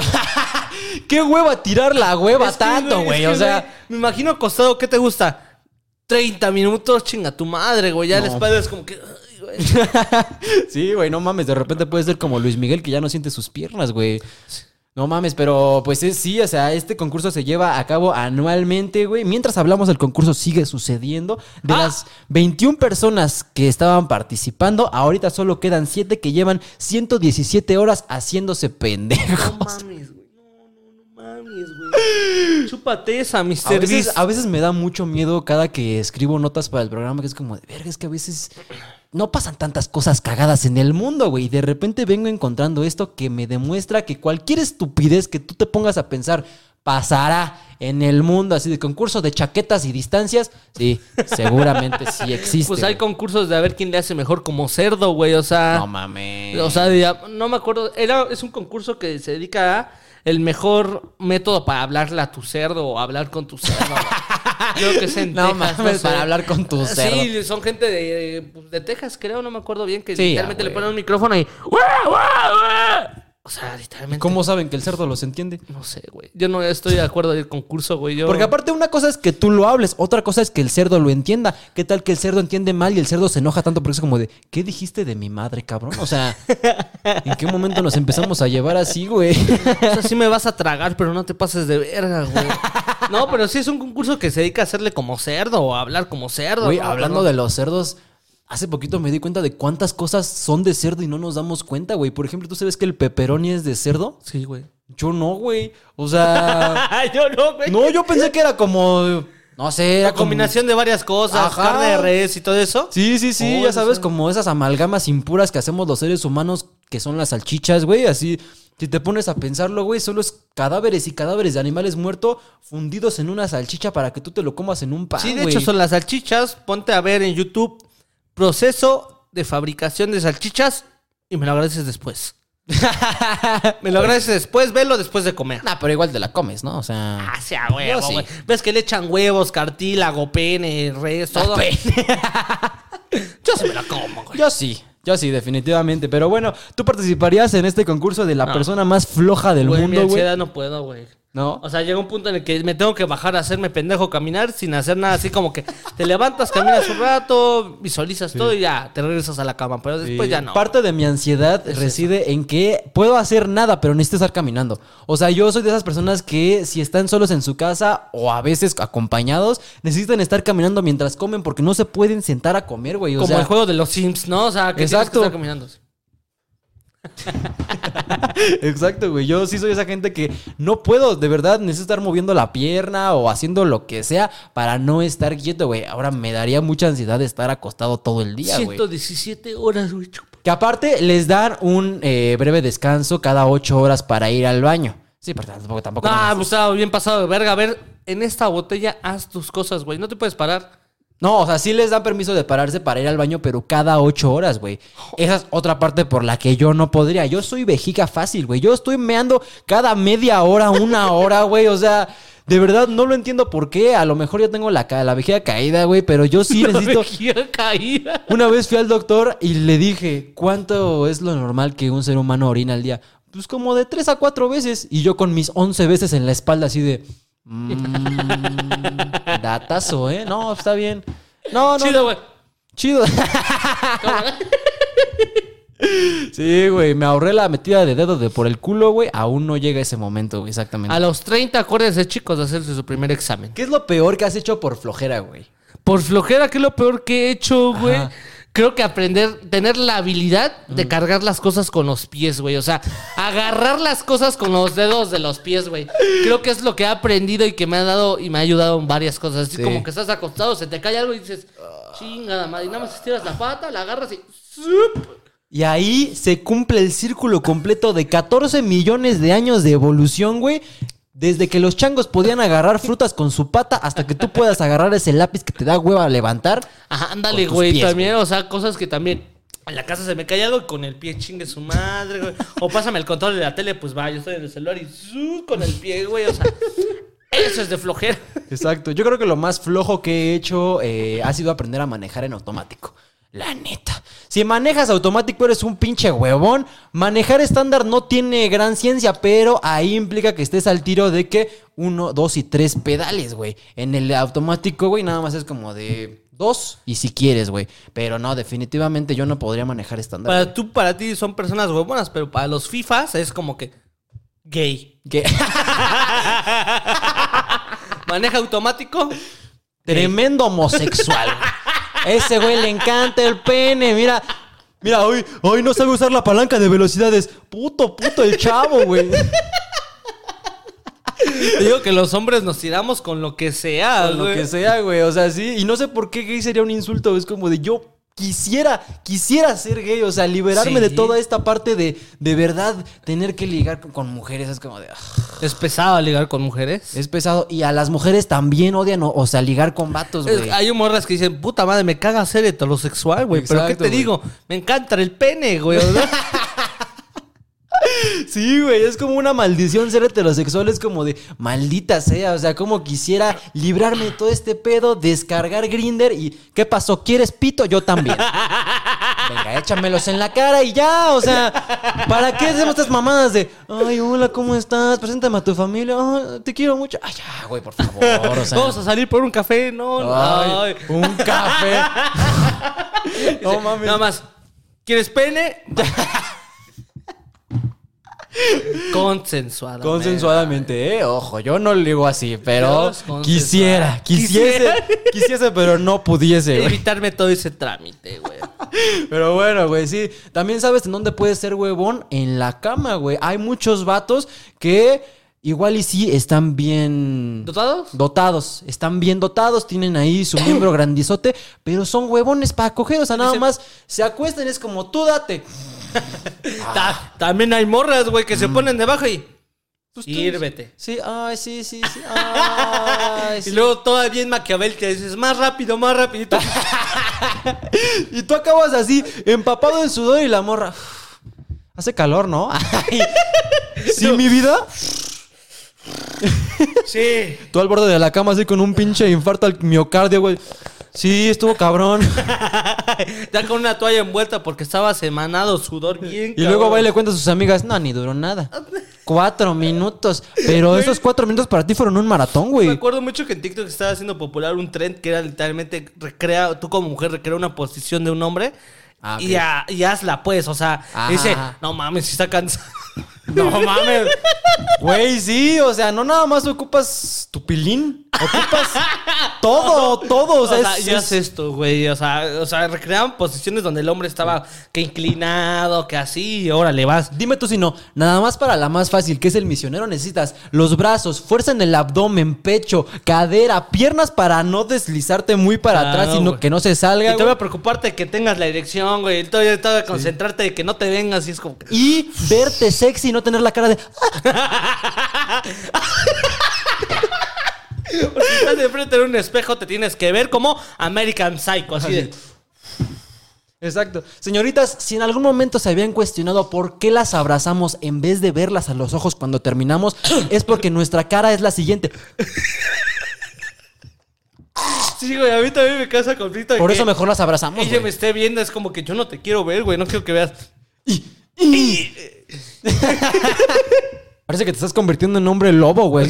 Speaker 1: Qué hueva tirar la hueva
Speaker 2: Es
Speaker 1: tanto, güey. O sea,
Speaker 2: Me imagino acostado. ¿Qué te gusta? 30 minutos, chinga tu madre, güey. Ya la
Speaker 1: No.
Speaker 2: espalda es como que. ay, güey.
Speaker 1: sí, güey, no mames. De repente puede ser como Luis Miguel que ya no siente sus piernas, güey. No mames, pero pues es, sí, o sea, este concurso se lleva a cabo anualmente, güey. Mientras hablamos, el concurso sigue sucediendo. De
Speaker 2: Ah.
Speaker 1: las 21 personas que estaban participando, ahorita solo quedan 7 que llevan 117 horas haciéndose pendejos.
Speaker 2: No mames, güey. No, no, no mames, güey. Chúpate esa,
Speaker 1: A
Speaker 2: Mr.
Speaker 1: veces,
Speaker 2: Beast.
Speaker 1: a veces me da mucho miedo cada que escribo notas para el programa, que es como, de verga, es que a veces no pasan tantas cosas cagadas en el mundo, güey. Y de repente vengo encontrando esto que me demuestra que cualquier estupidez que tú te pongas a pensar pasará en el mundo, así de concurso de chaquetas y distancias, sí, seguramente sí existe.
Speaker 2: Pues hay
Speaker 1: güey.
Speaker 2: concursos de a ver quién le hace mejor como cerdo, güey. O sea.
Speaker 1: No mames.
Speaker 2: O sea, no me acuerdo. Era, es un concurso que se dedica a el mejor método para hablarle a tu cerdo o hablar con tu cerdo. Creo que es en
Speaker 1: No
Speaker 2: Texas.
Speaker 1: mames,
Speaker 2: sé.
Speaker 1: para hablar con tu cerdo.
Speaker 2: Sí, son gente de, pues, de Texas, creo, no me acuerdo bien, que
Speaker 1: Sí,
Speaker 2: literalmente
Speaker 1: ah,
Speaker 2: le ponen un micrófono y. "Guau, guau, guau". O sea, literalmente.
Speaker 1: ¿Cómo saben que el cerdo los entiende?
Speaker 2: No sé, güey. Yo no estoy de acuerdo del concurso, güey. Yo...
Speaker 1: Porque aparte una cosa es que tú lo hables, otra cosa es que el cerdo lo entienda. ¿Qué tal que el cerdo entiende mal y el cerdo se enoja tanto porque es como de, ¿qué dijiste de mi madre, cabrón? O sea, ¿en qué momento nos empezamos a llevar así, güey?
Speaker 2: O sea, sí me vas a tragar, pero no te pases de verga, güey. No, pero sí es un concurso que se dedica a hacerle como cerdo o a hablar como cerdo.
Speaker 1: Güey,
Speaker 2: ¿no?
Speaker 1: hablando de los cerdos, hace poquito me di cuenta de cuántas cosas son de cerdo y no nos damos cuenta, güey. Por ejemplo, ¿tú sabes que el pepperoni es de cerdo?
Speaker 2: Sí, güey.
Speaker 1: Yo no, güey. O sea,
Speaker 2: Yo no, güey.
Speaker 1: no, yo pensé que era como, no sé,
Speaker 2: La
Speaker 1: como-
Speaker 2: combinación de varias cosas,
Speaker 1: Ajá.
Speaker 2: carne de res y todo eso.
Speaker 1: Sí, sí, sí,
Speaker 2: Oh,
Speaker 1: ya sabes,
Speaker 2: sí.
Speaker 1: como esas amalgamas impuras que hacemos los seres humanos, que son las salchichas, güey, así. Si te pones a pensarlo, güey, solo es cadáveres y cadáveres de animales muertos fundidos en una salchicha para que tú te lo comas en un pan,
Speaker 2: Sí, de
Speaker 1: güey.
Speaker 2: hecho son las salchichas. Ponte a ver en YouTube proceso de fabricación de salchichas y me lo agradeces después. me lo agradeces después, velo después de comer.
Speaker 1: Nah, pero igual te la comes, ¿no? O sea...
Speaker 2: Ah, sea huevo,
Speaker 1: sí.
Speaker 2: güey. Ves que le echan huevos, cartílago, pene, res, todo. Yo sí me la como, güey.
Speaker 1: Yo sí, yo sí, definitivamente. Pero bueno, ¿tú participarías en este concurso de la
Speaker 2: No.
Speaker 1: persona más floja del
Speaker 2: Güey, mi
Speaker 1: mundo, güey?
Speaker 2: no puedo, güey.
Speaker 1: ¿No?
Speaker 2: O sea, llega un punto en el que me tengo que bajar a hacerme pendejo, caminar sin hacer nada así como que te levantas, caminas un rato, visualizas todo y ya te regresas a la cama. Pero después
Speaker 1: Sí.
Speaker 2: ya no.
Speaker 1: Parte de mi ansiedad reside en que puedo hacer nada, pero necesito estar caminando. O sea, yo soy de esas personas que si están solos en su casa o a veces acompañados, necesitan estar caminando mientras comen porque no se pueden sentar a comer, güey. O
Speaker 2: como
Speaker 1: sea,
Speaker 2: el juego de los Sims, ¿no? O sea, que
Speaker 1: Exacto.
Speaker 2: tienes que estar caminando.
Speaker 1: Exacto, güey. Yo sí soy esa gente que no puedo, de verdad, necesito estar moviendo la pierna o haciendo lo que sea para no estar quieto, güey. Ahora me daría mucha ansiedad de estar acostado todo el día, güey.
Speaker 2: 117 horas, güey.
Speaker 1: Que aparte les dan un eh, breve descanso cada ocho horas para ir al baño. Sí, pero tampoco, tampoco.
Speaker 2: Ah,
Speaker 1: no,
Speaker 2: pues estaba bien pasado de verga. A ver, en esta botella haz tus cosas, güey. No te puedes parar.
Speaker 1: No, o sea, sí les dan permiso de pararse para ir al baño, pero cada ocho horas, güey. Esa es otra parte por la que yo no podría. Yo soy vejiga fácil, güey. Yo estoy meando cada media hora, una hora, güey. O sea, de verdad no lo entiendo por qué. A lo mejor yo tengo la, la vejiga caída, güey, pero yo sí necesito.
Speaker 2: Vejiga caída.
Speaker 1: Una vez fui al doctor y le dije, ¿cuánto es lo normal que un ser humano orina al día? Pues como de tres a cuatro veces. Y yo con mis once veces en la espalda así de... mm, datazo, ¿eh? No, está bien. No, no.
Speaker 2: Chido, güey.
Speaker 1: Chido. sí, güey. Me ahorré la metida de dedo de por el culo, güey. Aún no llega ese momento, güey, exactamente.
Speaker 2: A los 30, acuérdense, chicos, de hacerse su primer examen.
Speaker 1: ¿Qué es lo peor que has hecho por flojera, güey?
Speaker 2: Por flojera, ¿qué es lo peor que he hecho, güey?
Speaker 1: Ajá.
Speaker 2: Creo que aprender, tener la habilidad de cargar las cosas con los pies, güey. O sea, agarrar las cosas con los dedos de los pies, güey. Creo que es lo que he aprendido y que me ha dado y me ha ayudado en varias cosas. Así
Speaker 1: Sí.
Speaker 2: como que estás acostado, se te cae algo y dices, chingada madre. Y nada más estiras la pata, la agarras y.
Speaker 1: Y ahí se cumple el círculo completo de 14 millones de años de evolución, güey. Desde que los changos podían agarrar frutas con su pata hasta que tú puedas agarrar ese lápiz que te da hueva a levantar.
Speaker 2: Ajá, ándale, güey.
Speaker 1: pies,
Speaker 2: También, o sea, cosas que también. En la casa se me cae algo y con el pie chingue su madre, güey. O pásame el control de la tele, pues va, yo estoy en el celular y ¡zu! con el pie, güey. O sea, eso es de flojera.
Speaker 1: Exacto. Yo creo que lo más flojo que he hecho eh, ha sido aprender a manejar en automático. La neta. Si manejas automático eres un pinche huevón. Manejar estándar no tiene gran ciencia, pero ahí implica que estés al tiro de que uno, dos y tres pedales, güey. En el automático, güey, nada más es como de dos y si quieres, güey. Pero no, definitivamente yo no podría manejar estándar.
Speaker 2: Para tú, para ti son personas huevonas, pero para los FIFAs es como que gay.
Speaker 1: ¿Qué?
Speaker 2: Maneja automático.
Speaker 1: Tremendo homosexual. Ese güey le encanta el pene. Mira, mira, hoy, hoy no sabe usar la palanca de velocidades. Puto, puto el chavo, güey.
Speaker 2: Te digo que los hombres nos tiramos con lo que sea,
Speaker 1: Con lo que sea, güey. O sea, sí. Y no sé por qué gay sería un insulto. Es como de yo quisiera, quisiera ser gay. O sea, liberarme
Speaker 2: Sí.
Speaker 1: de toda esta parte de de verdad tener que ligar con, con mujeres. Es como de. ah,
Speaker 2: Es pesado ligar con mujeres.
Speaker 1: es pesado. Y a las mujeres también odian, o, o sea, ligar con vatos, güey.
Speaker 2: hay morras que dicen, puta madre, me caga ser heterosexual, güey. Pero ¿qué te digo? Me encanta el pene, güey. ¿verdad?
Speaker 1: Sí, güey, es como una maldición ser heterosexual, es como de maldita sea, o sea, como quisiera librarme de todo este pedo, descargar Grinder y ¿qué pasó? ¿Quieres pito? Yo también. Venga, échamelos en la cara y ya, o sea, ¿para qué hacemos estas mamadas de, ay, hola, ¿cómo estás? Preséntame a tu familia, "Ah, te quiero mucho. Ay, ya, güey, por favor, o sea.
Speaker 2: Vamos a salir por un café, no, no.
Speaker 1: Ay,
Speaker 2: ay.
Speaker 1: un café. no mames.
Speaker 2: Nada más. ¿Quieres pene? Consensuada.
Speaker 1: Consensuadamente, eh, ojo, yo no lo digo así, pero quisiera, quisiese, quisiese, pero no pudiese, güey.
Speaker 2: Evitarme todo ese trámite, güey.
Speaker 1: Pero bueno, güey, sí. También sabes en dónde puedes ser huevón en la cama, güey. Hay muchos vatos que igual y sí están bien
Speaker 2: ¿Dotados?
Speaker 1: dotados, están bien dotados, tienen ahí su miembro grandizote, pero son huevones para coger, o sea, nada
Speaker 2: Dice-
Speaker 1: más se acuestan, es como tú date.
Speaker 2: Ta- también hay morras, güey,
Speaker 1: Mm.
Speaker 2: que se ponen debajo y.
Speaker 1: Pues tú-
Speaker 2: Sírvete.
Speaker 1: Sí, ay, sí, sí, sí. Ay,
Speaker 2: Y
Speaker 1: sí.
Speaker 2: luego todavía en Maquiavel te dices, más rápido, más rapidito.
Speaker 1: Y tú acabas así, empapado en sudor y la morra. Hace calor, ¿no? Ay. ¿Sí, mi vida?
Speaker 2: sí.
Speaker 1: Tú al borde de la cama así con un pinche infarto al miocardio, güey. Sí, estuvo cabrón.
Speaker 2: Ya con una toalla envuelta porque estaba semanado, sudor bien.
Speaker 1: Y luego va y le cuenta a sus amigas, no, ni duró nada. Cuatro minutos. Pero esos cuatro minutos para ti fueron un maratón,
Speaker 2: Me
Speaker 1: güey.
Speaker 2: acuerdo mucho que en TikTok estaba haciendo popular un trend que era literalmente recrea, tú como mujer recrea una posición de un hombre
Speaker 1: Ah,
Speaker 2: y, y hazla pues, o sea,
Speaker 1: Ajá,
Speaker 2: dice, no mames, si está cansado.
Speaker 1: No mames. Güey, sí, o sea, no nada más ocupas tu pilín. Ocupas todo, todo. O sea, es-
Speaker 2: ya
Speaker 1: es-
Speaker 2: es esto, güey. O sea, o sea, recreaban posiciones donde el hombre estaba que inclinado, que así, y órale, vas.
Speaker 1: Dime tú si no, nada más para la más fácil, que es el misionero, necesitas los brazos, fuerza en el abdomen, pecho, cadera, piernas para no deslizarte muy para
Speaker 2: Claro,
Speaker 1: atrás, sino que no se salga.
Speaker 2: Y te voy a preocuparte que tengas la dirección, güey. Y todavía todavía concentrarte de que no te vengas y es como que...
Speaker 1: Y verte sexy y no tener la cara de.
Speaker 2: Estás de frente de un espejo, te tienes que ver como American Psycho, así de...
Speaker 1: Exacto. Señoritas, si en algún momento se habían cuestionado por qué las abrazamos en vez de verlas a los ojos cuando terminamos, es porque nuestra cara es la siguiente.
Speaker 2: Sí, güey, a mí también me causa conflicto. de
Speaker 1: Por
Speaker 2: que
Speaker 1: eso mejor las abrazamos.
Speaker 2: Ella
Speaker 1: güey.
Speaker 2: me esté viendo, es como que yo no te quiero ver, güey. No quiero que veas.
Speaker 1: Parece que te estás convirtiendo en hombre lobo, güey.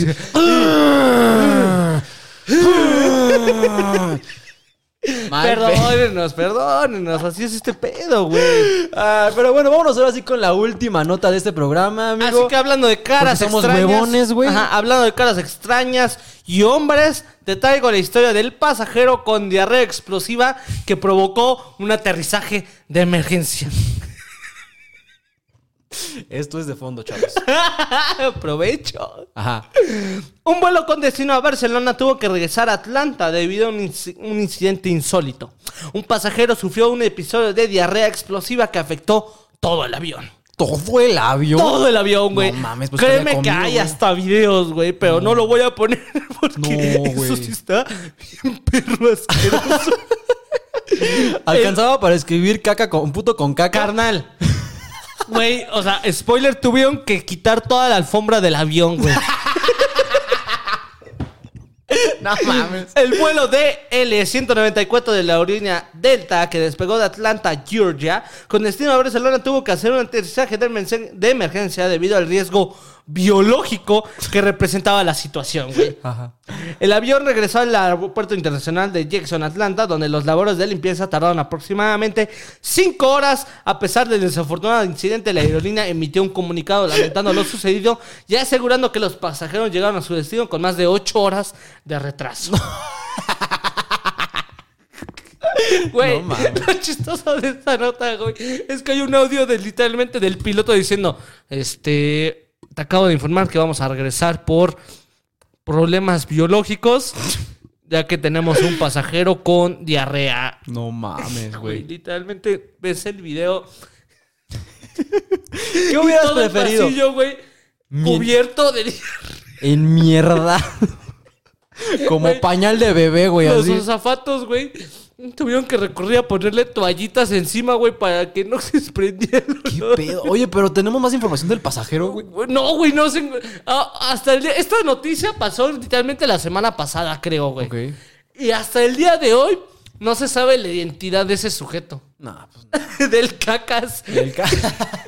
Speaker 1: Mal
Speaker 2: Perdónenos, perdónenos. Así es este pedo, güey.
Speaker 1: Ah, pero bueno, vámonos ahora sí con la última nota de este programa, amigo.
Speaker 2: Así que hablando de caras
Speaker 1: Porque somos
Speaker 2: extrañas.
Speaker 1: huevones, güey.
Speaker 2: Ajá, hablando de caras extrañas y hombres, te traigo la historia del pasajero con diarrea explosiva que provocó un aterrizaje de emergencia.
Speaker 1: Esto es de fondo, chavos.
Speaker 2: Aprovecho.
Speaker 1: Ajá.
Speaker 2: Un vuelo con destino a Barcelona tuvo que regresar a Atlanta debido a un, inci- un incidente insólito. Un pasajero sufrió un episodio de diarrea explosiva que afectó todo el avión.
Speaker 1: Todo el avión.
Speaker 2: Todo el avión, güey.
Speaker 1: No mames, pues,
Speaker 2: Créeme
Speaker 1: ¿qué había
Speaker 2: que hay hasta videos, güey, pero no. lo voy a poner porque
Speaker 1: No,
Speaker 2: eso sí está bien perro asqueroso.
Speaker 1: Alcanzaba para escribir caca con puto con caca.
Speaker 2: Carnal. Güey, o sea, spoiler, tuvieron que quitar toda la alfombra del avión, güey.
Speaker 1: No mames.
Speaker 2: El vuelo de L-194 de la aerolínea Delta, que despegó de Atlanta, Georgia, con destino a Barcelona, tuvo que hacer un aterrizaje de emergencia debido al riesgo biológico que representaba la situación, güey.
Speaker 1: Ajá.
Speaker 2: El avión regresó al aeropuerto internacional de Jackson, Atlanta, donde los labores de limpieza tardaron aproximadamente cinco horas. A pesar del desafortunado incidente, la aerolínea emitió un comunicado lamentando lo sucedido y asegurando que los pasajeros llegaron a su destino con más de ocho horas de retraso. Güey,
Speaker 1: No
Speaker 2: lo chistoso de esta nota, güey, es que hay un audio de literalmente del piloto diciendo, este, te acabo de informar que vamos a regresar por problemas biológicos, ya que tenemos un pasajero con diarrea.
Speaker 1: No mames,
Speaker 2: Güey, literalmente ves el video.
Speaker 1: ¿Qué hubieras
Speaker 2: todo el
Speaker 1: preferido?
Speaker 2: pasillo, güey, cubierto de
Speaker 1: En mierda. Como pañal de bebé, güey,
Speaker 2: los
Speaker 1: así.
Speaker 2: zapatos, güey. Tuvieron que recurrir a ponerle toallitas encima, güey, para que no se desprendieran.
Speaker 1: ¿Qué pedo? Oye, pero tenemos más información del pasajero, güey.
Speaker 2: No, güey, no sé. ah, hasta el día- Esta noticia pasó literalmente la semana pasada, creo, güey.
Speaker 1: Ok.
Speaker 2: Y hasta el día de hoy no se sabe la identidad de ese sujeto.
Speaker 1: No, pues.
Speaker 2: Del cacas.
Speaker 1: El ca-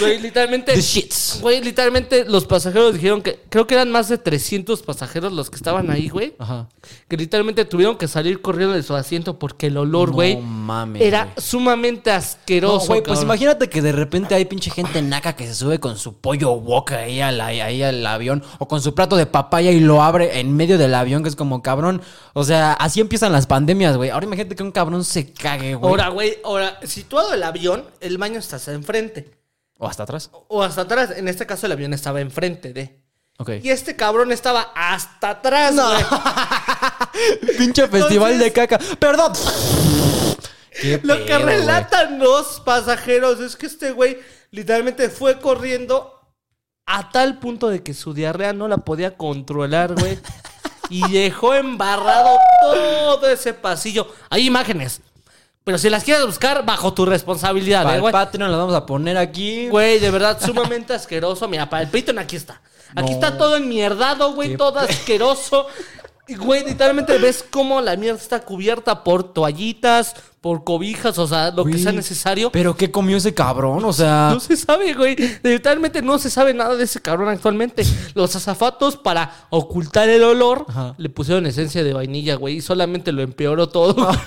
Speaker 2: Güey, literalmente.
Speaker 1: The shits.
Speaker 2: Güey, literalmente los pasajeros dijeron que. Creo que eran más de 300 pasajeros los que estaban ahí, güey.
Speaker 1: Ajá.
Speaker 2: Que literalmente tuvieron que salir corriendo de su asiento porque el olor,
Speaker 1: No
Speaker 2: güey.
Speaker 1: mames,
Speaker 2: Era
Speaker 1: güey.
Speaker 2: sumamente
Speaker 1: No,
Speaker 2: asqueroso.
Speaker 1: güey, pues imagínate que de repente hay pinche gente naca que se sube con su pollo wok ahí al, ahí al avión o con su plato de papaya y lo abre en medio del avión, que es como cabrón. O sea, así empiezan las pandemias, güey. Ahora imagínate que un cabrón se cague, güey.
Speaker 2: Ahora, güey, ahora, situado el avión, el baño está hasta enfrente.
Speaker 1: O hasta atrás.
Speaker 2: O hasta atrás. En este caso, el avión estaba enfrente de.
Speaker 1: Ok.
Speaker 2: Y este cabrón estaba hasta atrás, güey.
Speaker 1: Pinche festival de caca. Perdón. Qué
Speaker 2: Lo que
Speaker 1: pedo, güey.
Speaker 2: relatan los pasajeros es que este güey literalmente fue corriendo a tal punto de que su diarrea no la podía controlar, güey. y dejó embarrado todo ese pasillo. Hay imágenes. Pero si las quieres buscar, bajo tu responsabilidad,
Speaker 1: Para
Speaker 2: ¿eh,
Speaker 1: el
Speaker 2: güey.
Speaker 1: Patreon las vamos a poner aquí.
Speaker 2: Güey, de verdad, sumamente asqueroso. Mira, para el Patreon aquí está. Aquí
Speaker 1: No.
Speaker 2: está todo enmierdado, güey,
Speaker 1: Qué
Speaker 2: todo asqueroso. Y, güey, literalmente ves cómo la mierda está cubierta por toallitas, por cobijas, o sea, lo que sea necesario.
Speaker 1: Pero qué comió ese cabrón, o sea.
Speaker 2: No se sabe, güey. Literalmente no se sabe nada de ese cabrón actualmente. Los azafatos, para ocultar el olor,
Speaker 1: Ajá.
Speaker 2: le pusieron esencia de vainilla, güey. Y solamente lo empeoró todo.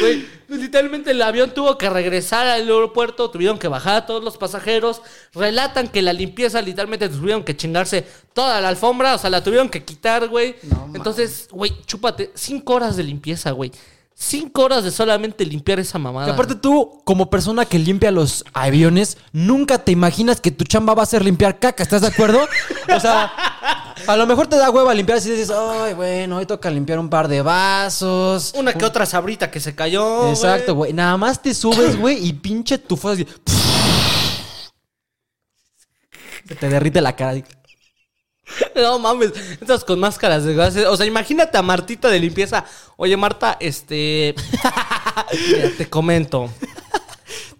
Speaker 2: Güey, literalmente el avión tuvo que regresar al aeropuerto, tuvieron que bajar a todos los pasajeros. Relatan que la limpieza literalmente tuvieron que chingarse toda la alfombra, o sea, la tuvieron que quitar, güey. Entonces, güey, chúpate, cinco horas de limpieza, güey. Cinco horas de solamente limpiar esa mamada.
Speaker 1: Que aparte tú, como persona que limpia los aviones, nunca te imaginas que tu chamba va a ser limpiar caca, ¿estás de acuerdo? O sea, a lo mejor te da hueva limpiar y dices, ay, bueno, hoy toca limpiar un par de vasos.
Speaker 2: Una que otra sabrita que se cayó.
Speaker 1: Exacto, güey. Nada más te subes, güey, y pinche tu así. Se te derrite la cara.
Speaker 2: No mames, estás con máscaras de gas. O sea, imagínate a Martita de limpieza. Oye, Marta, este. Mira, te comento.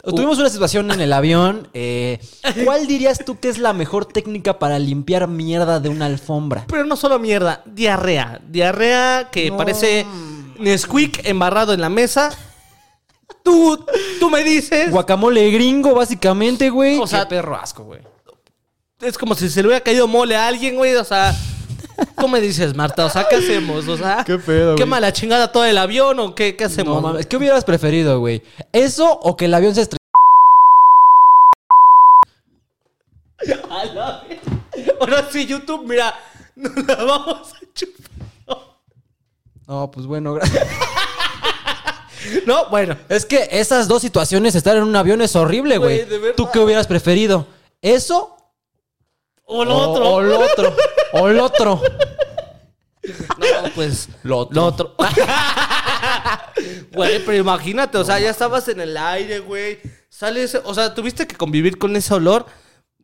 Speaker 1: Tuvimos una situación en el avión. eh, ¿Cuál dirías tú que es la mejor técnica para limpiar mierda de una alfombra?
Speaker 2: Pero no solo mierda, diarrea. Diarrea que
Speaker 1: No.
Speaker 2: parece Nesquik embarrado en la mesa. Tú, tú me dices.
Speaker 1: Guacamole gringo, básicamente, güey.
Speaker 2: O sea,
Speaker 1: Qué perro asco, güey.
Speaker 2: Es como si se le hubiera caído mole a alguien, güey. O sea, tú me dices, Marta. O sea, ¿qué hacemos? O sea,
Speaker 1: Qué pedo,
Speaker 2: ¿Qué mala chingada todo el avión o qué, qué hacemos?
Speaker 1: No mames, ¿qué hubieras preferido, güey? ¿Eso o que el avión se
Speaker 2: vez. Ahora sí, YouTube, mira, nos la vamos a chupar.
Speaker 1: No, pues bueno, gracias.
Speaker 2: No, bueno.
Speaker 1: Es que esas dos situaciones, estar en un avión es horrible,
Speaker 2: Güey.
Speaker 1: ¿Tú qué hubieras preferido? ¿Eso?
Speaker 2: O lo otro.
Speaker 1: O lo otro. O lo otro.
Speaker 2: No, pues.
Speaker 1: Lo otro.
Speaker 2: Lo otro. Güey, pero imagínate, o sea, ya estabas en el aire, güey. Sales, o sea, tuviste que convivir con ese olor.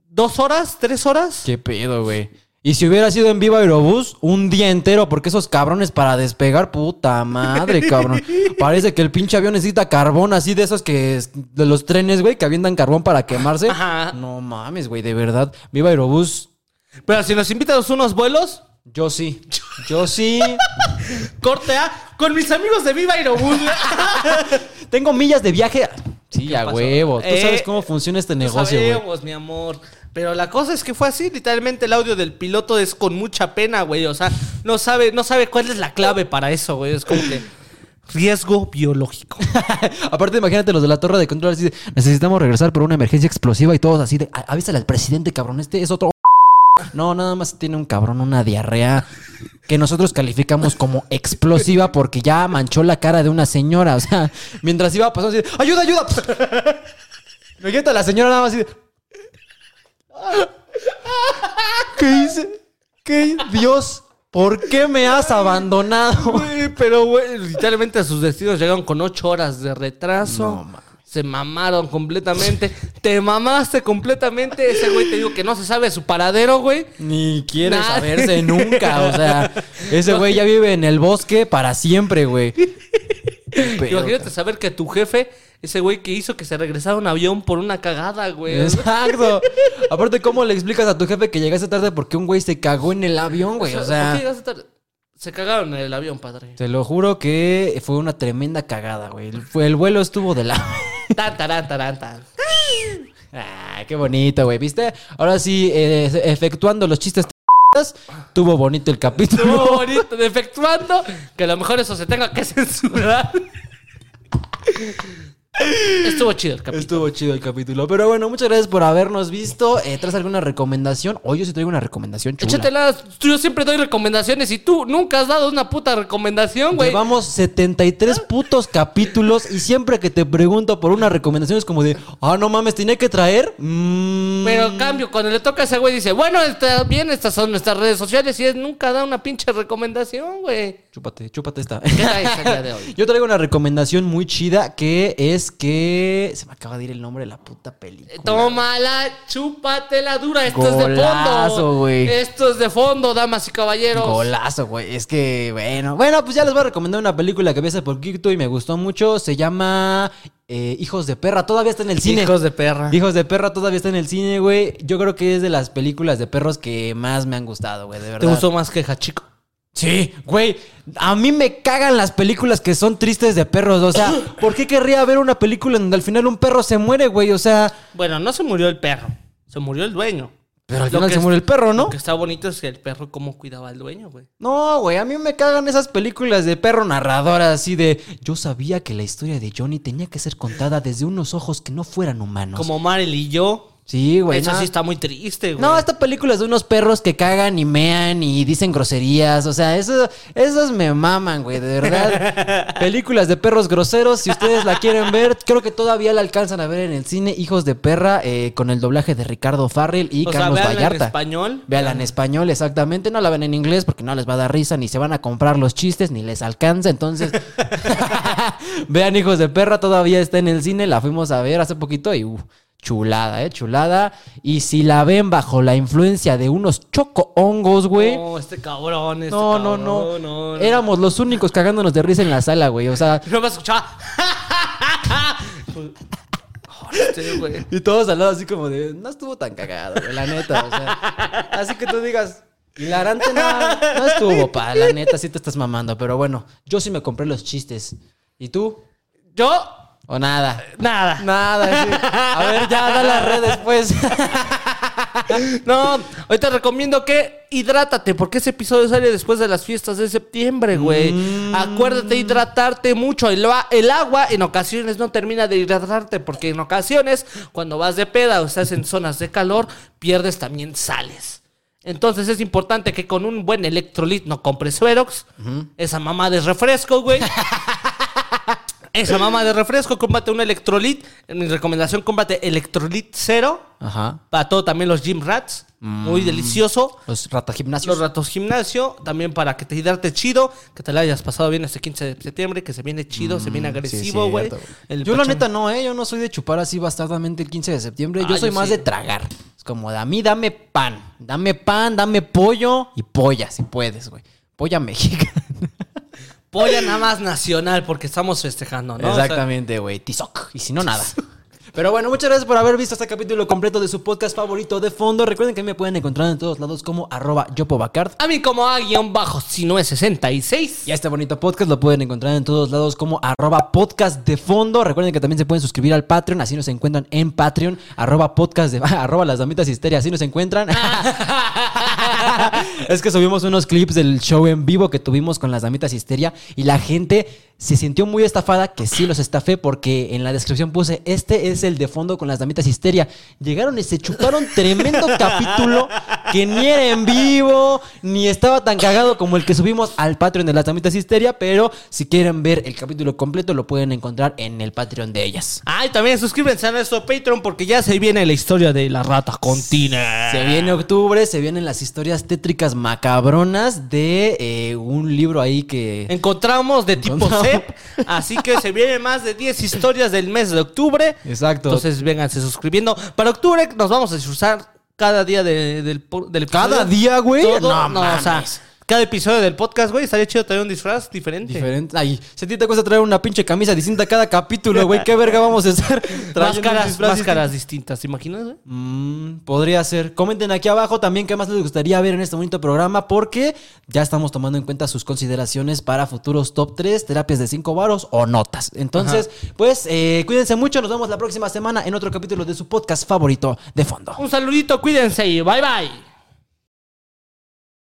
Speaker 2: ¿Dos horas? ¿Tres horas?
Speaker 1: ¿Qué pedo, güey? Y si hubiera sido en Viva Aerobús, un día entero, porque esos cabrones para despegar, puta madre, cabrón. Parece que el pinche avión necesita carbón, así de esos que. de los trenes, güey, que avientan carbón para quemarse.
Speaker 2: Ajá.
Speaker 1: No mames, güey, de verdad. Viva Aerobús,
Speaker 2: Pero si nos invitas a unos vuelos,
Speaker 1: yo sí. Yo sí.
Speaker 2: corte A, con mis amigos de Viva Aerobús.
Speaker 1: Tengo millas de viaje. Sí, a
Speaker 2: pasó?
Speaker 1: huevo. Tú
Speaker 2: Eh,
Speaker 1: sabes cómo funciona este negocio, güey.
Speaker 2: sabemos, mi amor. Pero la cosa es que fue así, literalmente el audio del piloto es con mucha pena, güey. O sea, no sabe, no sabe cuál es la clave para eso, güey. Es como que riesgo biológico.
Speaker 1: Aparte, imagínate los de la torre de control así de, necesitamos regresar por una emergencia explosiva y todos así de, "Ah, avísale al presidente, cabrón, este es otro. No, nada más tiene un cabrón, una diarrea que nosotros calificamos como explosiva porque ya manchó la cara de una señora. O sea, mientras iba pasando así ¡ayuda, ayuda! Imagínate a la señora nada más así de, ¿Qué hice? ¿Qué? Dios, ¿por qué me has abandonado?
Speaker 2: Güey, pero, güey, literalmente a sus destinos llegaron con ocho horas de retraso.
Speaker 1: No, mames.
Speaker 2: Se mamaron completamente. Te mamaste completamente. Ese güey te digo que no se sabe su paradero, güey.
Speaker 1: Ni quiere saberse nunca. O sea, ese güey ya vive en el bosque para siempre, güey.
Speaker 2: Imagínate saber que tu jefe, ese güey que hizo que se regresara un avión por una cagada, güey.
Speaker 1: Exacto. Aparte, ¿cómo le explicas a tu jefe que llegaste tarde porque un güey se cagó en el avión, güey? O
Speaker 2: ¿por qué
Speaker 1: sea,
Speaker 2: llegaste tarde? Se cagaron en el avión, padre.
Speaker 1: te lo juro que fue una tremenda cagada, güey. El, el vuelo estuvo de la...
Speaker 2: Tan, tarán, tarán, tan.
Speaker 1: Ay, qué bonito, güey. ¿Viste? Ahora sí, eh, efectuando los chistes tuvo bonito el capítulo.
Speaker 2: Estuvo bonito, defectuando. Que a lo mejor eso se tenga que censurar. Estuvo chido el capítulo.
Speaker 1: Estuvo chido el capítulo. Pero bueno, muchas gracias por habernos visto. Eh, ¿Traes alguna recomendación? Hoy yo sí traigo una recomendación chula.
Speaker 2: Échatelas. Yo siempre doy recomendaciones y tú nunca has dado una puta recomendación, güey.
Speaker 1: Llevamos 73 putos capítulos y siempre que te pregunto por una recomendación es como de, ah, no mames, tenía que traer. Mm.
Speaker 2: Pero en cambio, cuando le toca a ese güey, dice, bueno, está bien, estas son nuestras redes sociales y él nunca da una pinche recomendación, güey.
Speaker 1: Chúpate, chúpate esta.
Speaker 2: ¿Qué traes el día de hoy?
Speaker 1: Yo traigo una recomendación muy chida que es que. Se me acaba de ir el nombre de la puta película.
Speaker 2: Tómala, chúpatela dura. Esto es de fondo.
Speaker 1: güey.
Speaker 2: Esto es de fondo, damas y caballeros.
Speaker 1: Golazo, güey. Es que, bueno. Bueno, pues ya les voy a recomendar una película que vi hace poquito y me gustó mucho. Se llama eh, Hijos de Perra. Todavía está en el cine.
Speaker 2: Hijos de perra.
Speaker 1: Hijos de Perra todavía está en el cine, güey. Yo creo que es de las películas de perros que más me han gustado, güey, de verdad.
Speaker 2: ¿Te gustó más que Hachiko?
Speaker 1: Sí, güey. A mí me cagan las películas que son tristes de perros. O sea, ¿por qué querría ver una película donde al final un perro se muere, güey? O sea,
Speaker 2: Bueno, no se murió el perro. Se murió el dueño.
Speaker 1: pero al final se muere el perro, ¿no?
Speaker 2: Lo que está bonito es que el perro cómo cuidaba al dueño, güey.
Speaker 1: No, güey, a mí me cagan esas películas de perro narradoras así de yo sabía que la historia de Johnny tenía que ser contada desde unos ojos que no fueran humanos.
Speaker 2: Como Maril y yo.
Speaker 1: Sí, güey.
Speaker 2: Eso
Speaker 1: no.
Speaker 2: sí está muy triste, güey.
Speaker 1: No, esta película es de unos perros que cagan y mean y dicen groserías. O sea, eso, esos me maman, güey, de verdad. Películas de perros groseros, si ustedes la quieren ver, creo que todavía la alcanzan a ver en el cine. Hijos de perra, eh, con el doblaje de Ricardo Farrell y
Speaker 2: o sea,
Speaker 1: Carlos
Speaker 2: en
Speaker 1: Vallarta.
Speaker 2: español.
Speaker 1: Véanla en español, exactamente. No la ven en inglés porque no les va a dar risa, ni se van a comprar los chistes, ni les alcanza. Entonces, vean Hijos de Perra, todavía está en el cine. La fuimos a ver hace poquito y uh, chulada, eh, chulada. Y si la ven bajo la influencia de unos choco hongos, güey.
Speaker 2: No, este cabrón, este
Speaker 1: No, no,
Speaker 2: cabrón,
Speaker 1: no,
Speaker 2: no, no.
Speaker 1: Éramos los únicos cagándonos de risa en la sala, güey. O sea,
Speaker 2: No me escuchaba. Este, güey.
Speaker 1: y todos al lado así como de, no estuvo tan cagado, güey, la neta. O sea, así que tú digas, hilarante no, no estuvo, pa, la neta, sí te estás mamando. Pero bueno, yo sí me compré los chistes. ¿Y tú?
Speaker 2: Yo,
Speaker 1: ¿O nada?
Speaker 2: nada.
Speaker 1: Nada, sí. A ver, ya da las redes, pues.
Speaker 2: No, hoy te recomiendo que hidrátate, porque ese episodio sale después de las fiestas de septiembre, güey.
Speaker 1: Mm.
Speaker 2: Acuérdate hidratarte mucho. El, el agua en ocasiones no termina de hidratarte, porque en ocasiones, cuando vas de peda o estás en zonas de calor, pierdes también sales. Entonces es importante que con un buen electrolit no compres Suerox. Esa mamá de refresco, güey. Esa mamá de refresco, cómprate un electrolit. En mi recomendación, cómprate electrolit cero.
Speaker 1: Ajá.
Speaker 2: Para todo también los gym rats. Muy delicioso.
Speaker 1: Los ratagimnasios.
Speaker 2: Los ratos gimnasio. También para que te hidrates chido. Que te la hayas pasado bien este 15 de septiembre. Que se viene chido, se viene
Speaker 1: Mm,
Speaker 2: agresivo,
Speaker 1: es
Speaker 2: güey.
Speaker 1: Yo la neta no, ¿eh? Yo no soy de chupar así bastardamente el 15 de septiembre. Yo
Speaker 2: Ah,
Speaker 1: soy
Speaker 2: yo
Speaker 1: más
Speaker 2: sí.
Speaker 1: de tragar. Es como de a mí dame pan. Dame pan, dame pollo y polla, si puedes, güey. Polla mexicana.
Speaker 2: Polla nada más nacional porque estamos festejando, ¿no? O sea,
Speaker 1: Exactamente, güey. Tizoc. Y si no, nada. Pero bueno, muchas gracias por haber visto este capítulo completo de su podcast favorito de fondo. Recuerden que me pueden encontrar en todos lados como arroba yopobacard.
Speaker 2: a mí como a guion bajo si no es 66.
Speaker 1: Y a este bonito podcast lo pueden encontrar en todos lados como arroba podcast de fondo. Recuerden que también se pueden suscribir al Patreon, así nos encuentran en Patreon, arroba podcast de arroba las damitas histeria, así nos encuentran. es que subimos unos clips del show en vivo que tuvimos con las damitas histeria y la gente se sintió muy estafada, que sí los estafé porque en la descripción puse, este es el de fondo con las damitas histeria. Llegaron y se chuparon tremendo capítulo que ni era en vivo, ni estaba tan cagado como el que subimos al Patreon de las damitas histeria, pero si quieren ver el capítulo completo lo pueden encontrar en el Patreon de ellas.
Speaker 2: Ay, también suscríbanse a nuestro Patreon porque ya se viene la historia de la rata continua.
Speaker 1: Se viene octubre, se vienen las historias tétricas macabronas de eh, un libro ahí que...
Speaker 2: Encontramos de tipo. CEP, así que se vienen más de 10 historias del mes de octubre.
Speaker 1: Exacto.
Speaker 2: Entonces vénganse suscribiendo. Para octubre nos vamos a disfrutar cada día de- del, po- del episodio.
Speaker 1: ¿Cada día, güey?
Speaker 2: Todo-
Speaker 1: No
Speaker 2: no, o sea,
Speaker 1: mames.
Speaker 2: Cada episodio del podcast, güey, estaría chido tener un disfraz diferente.
Speaker 1: Diferente. Ay, si a ti te cuesta traer una pinche camisa distinta cada capítulo, güey, ¿qué verga vamos a estar
Speaker 2: Máscaras, máscaras distintas, ¿te imaginas, güey?
Speaker 1: Mm, podría ser. Comenten aquí abajo también qué más les gustaría ver en este bonito programa porque ya estamos tomando en cuenta sus consideraciones para futuros top 3, terapias de 5 varos o notas. Entonces, pues eh, cuídense mucho. Nos vemos la próxima semana en otro capítulo de su podcast favorito de fondo.
Speaker 2: Un saludito, cuídense y bye bye.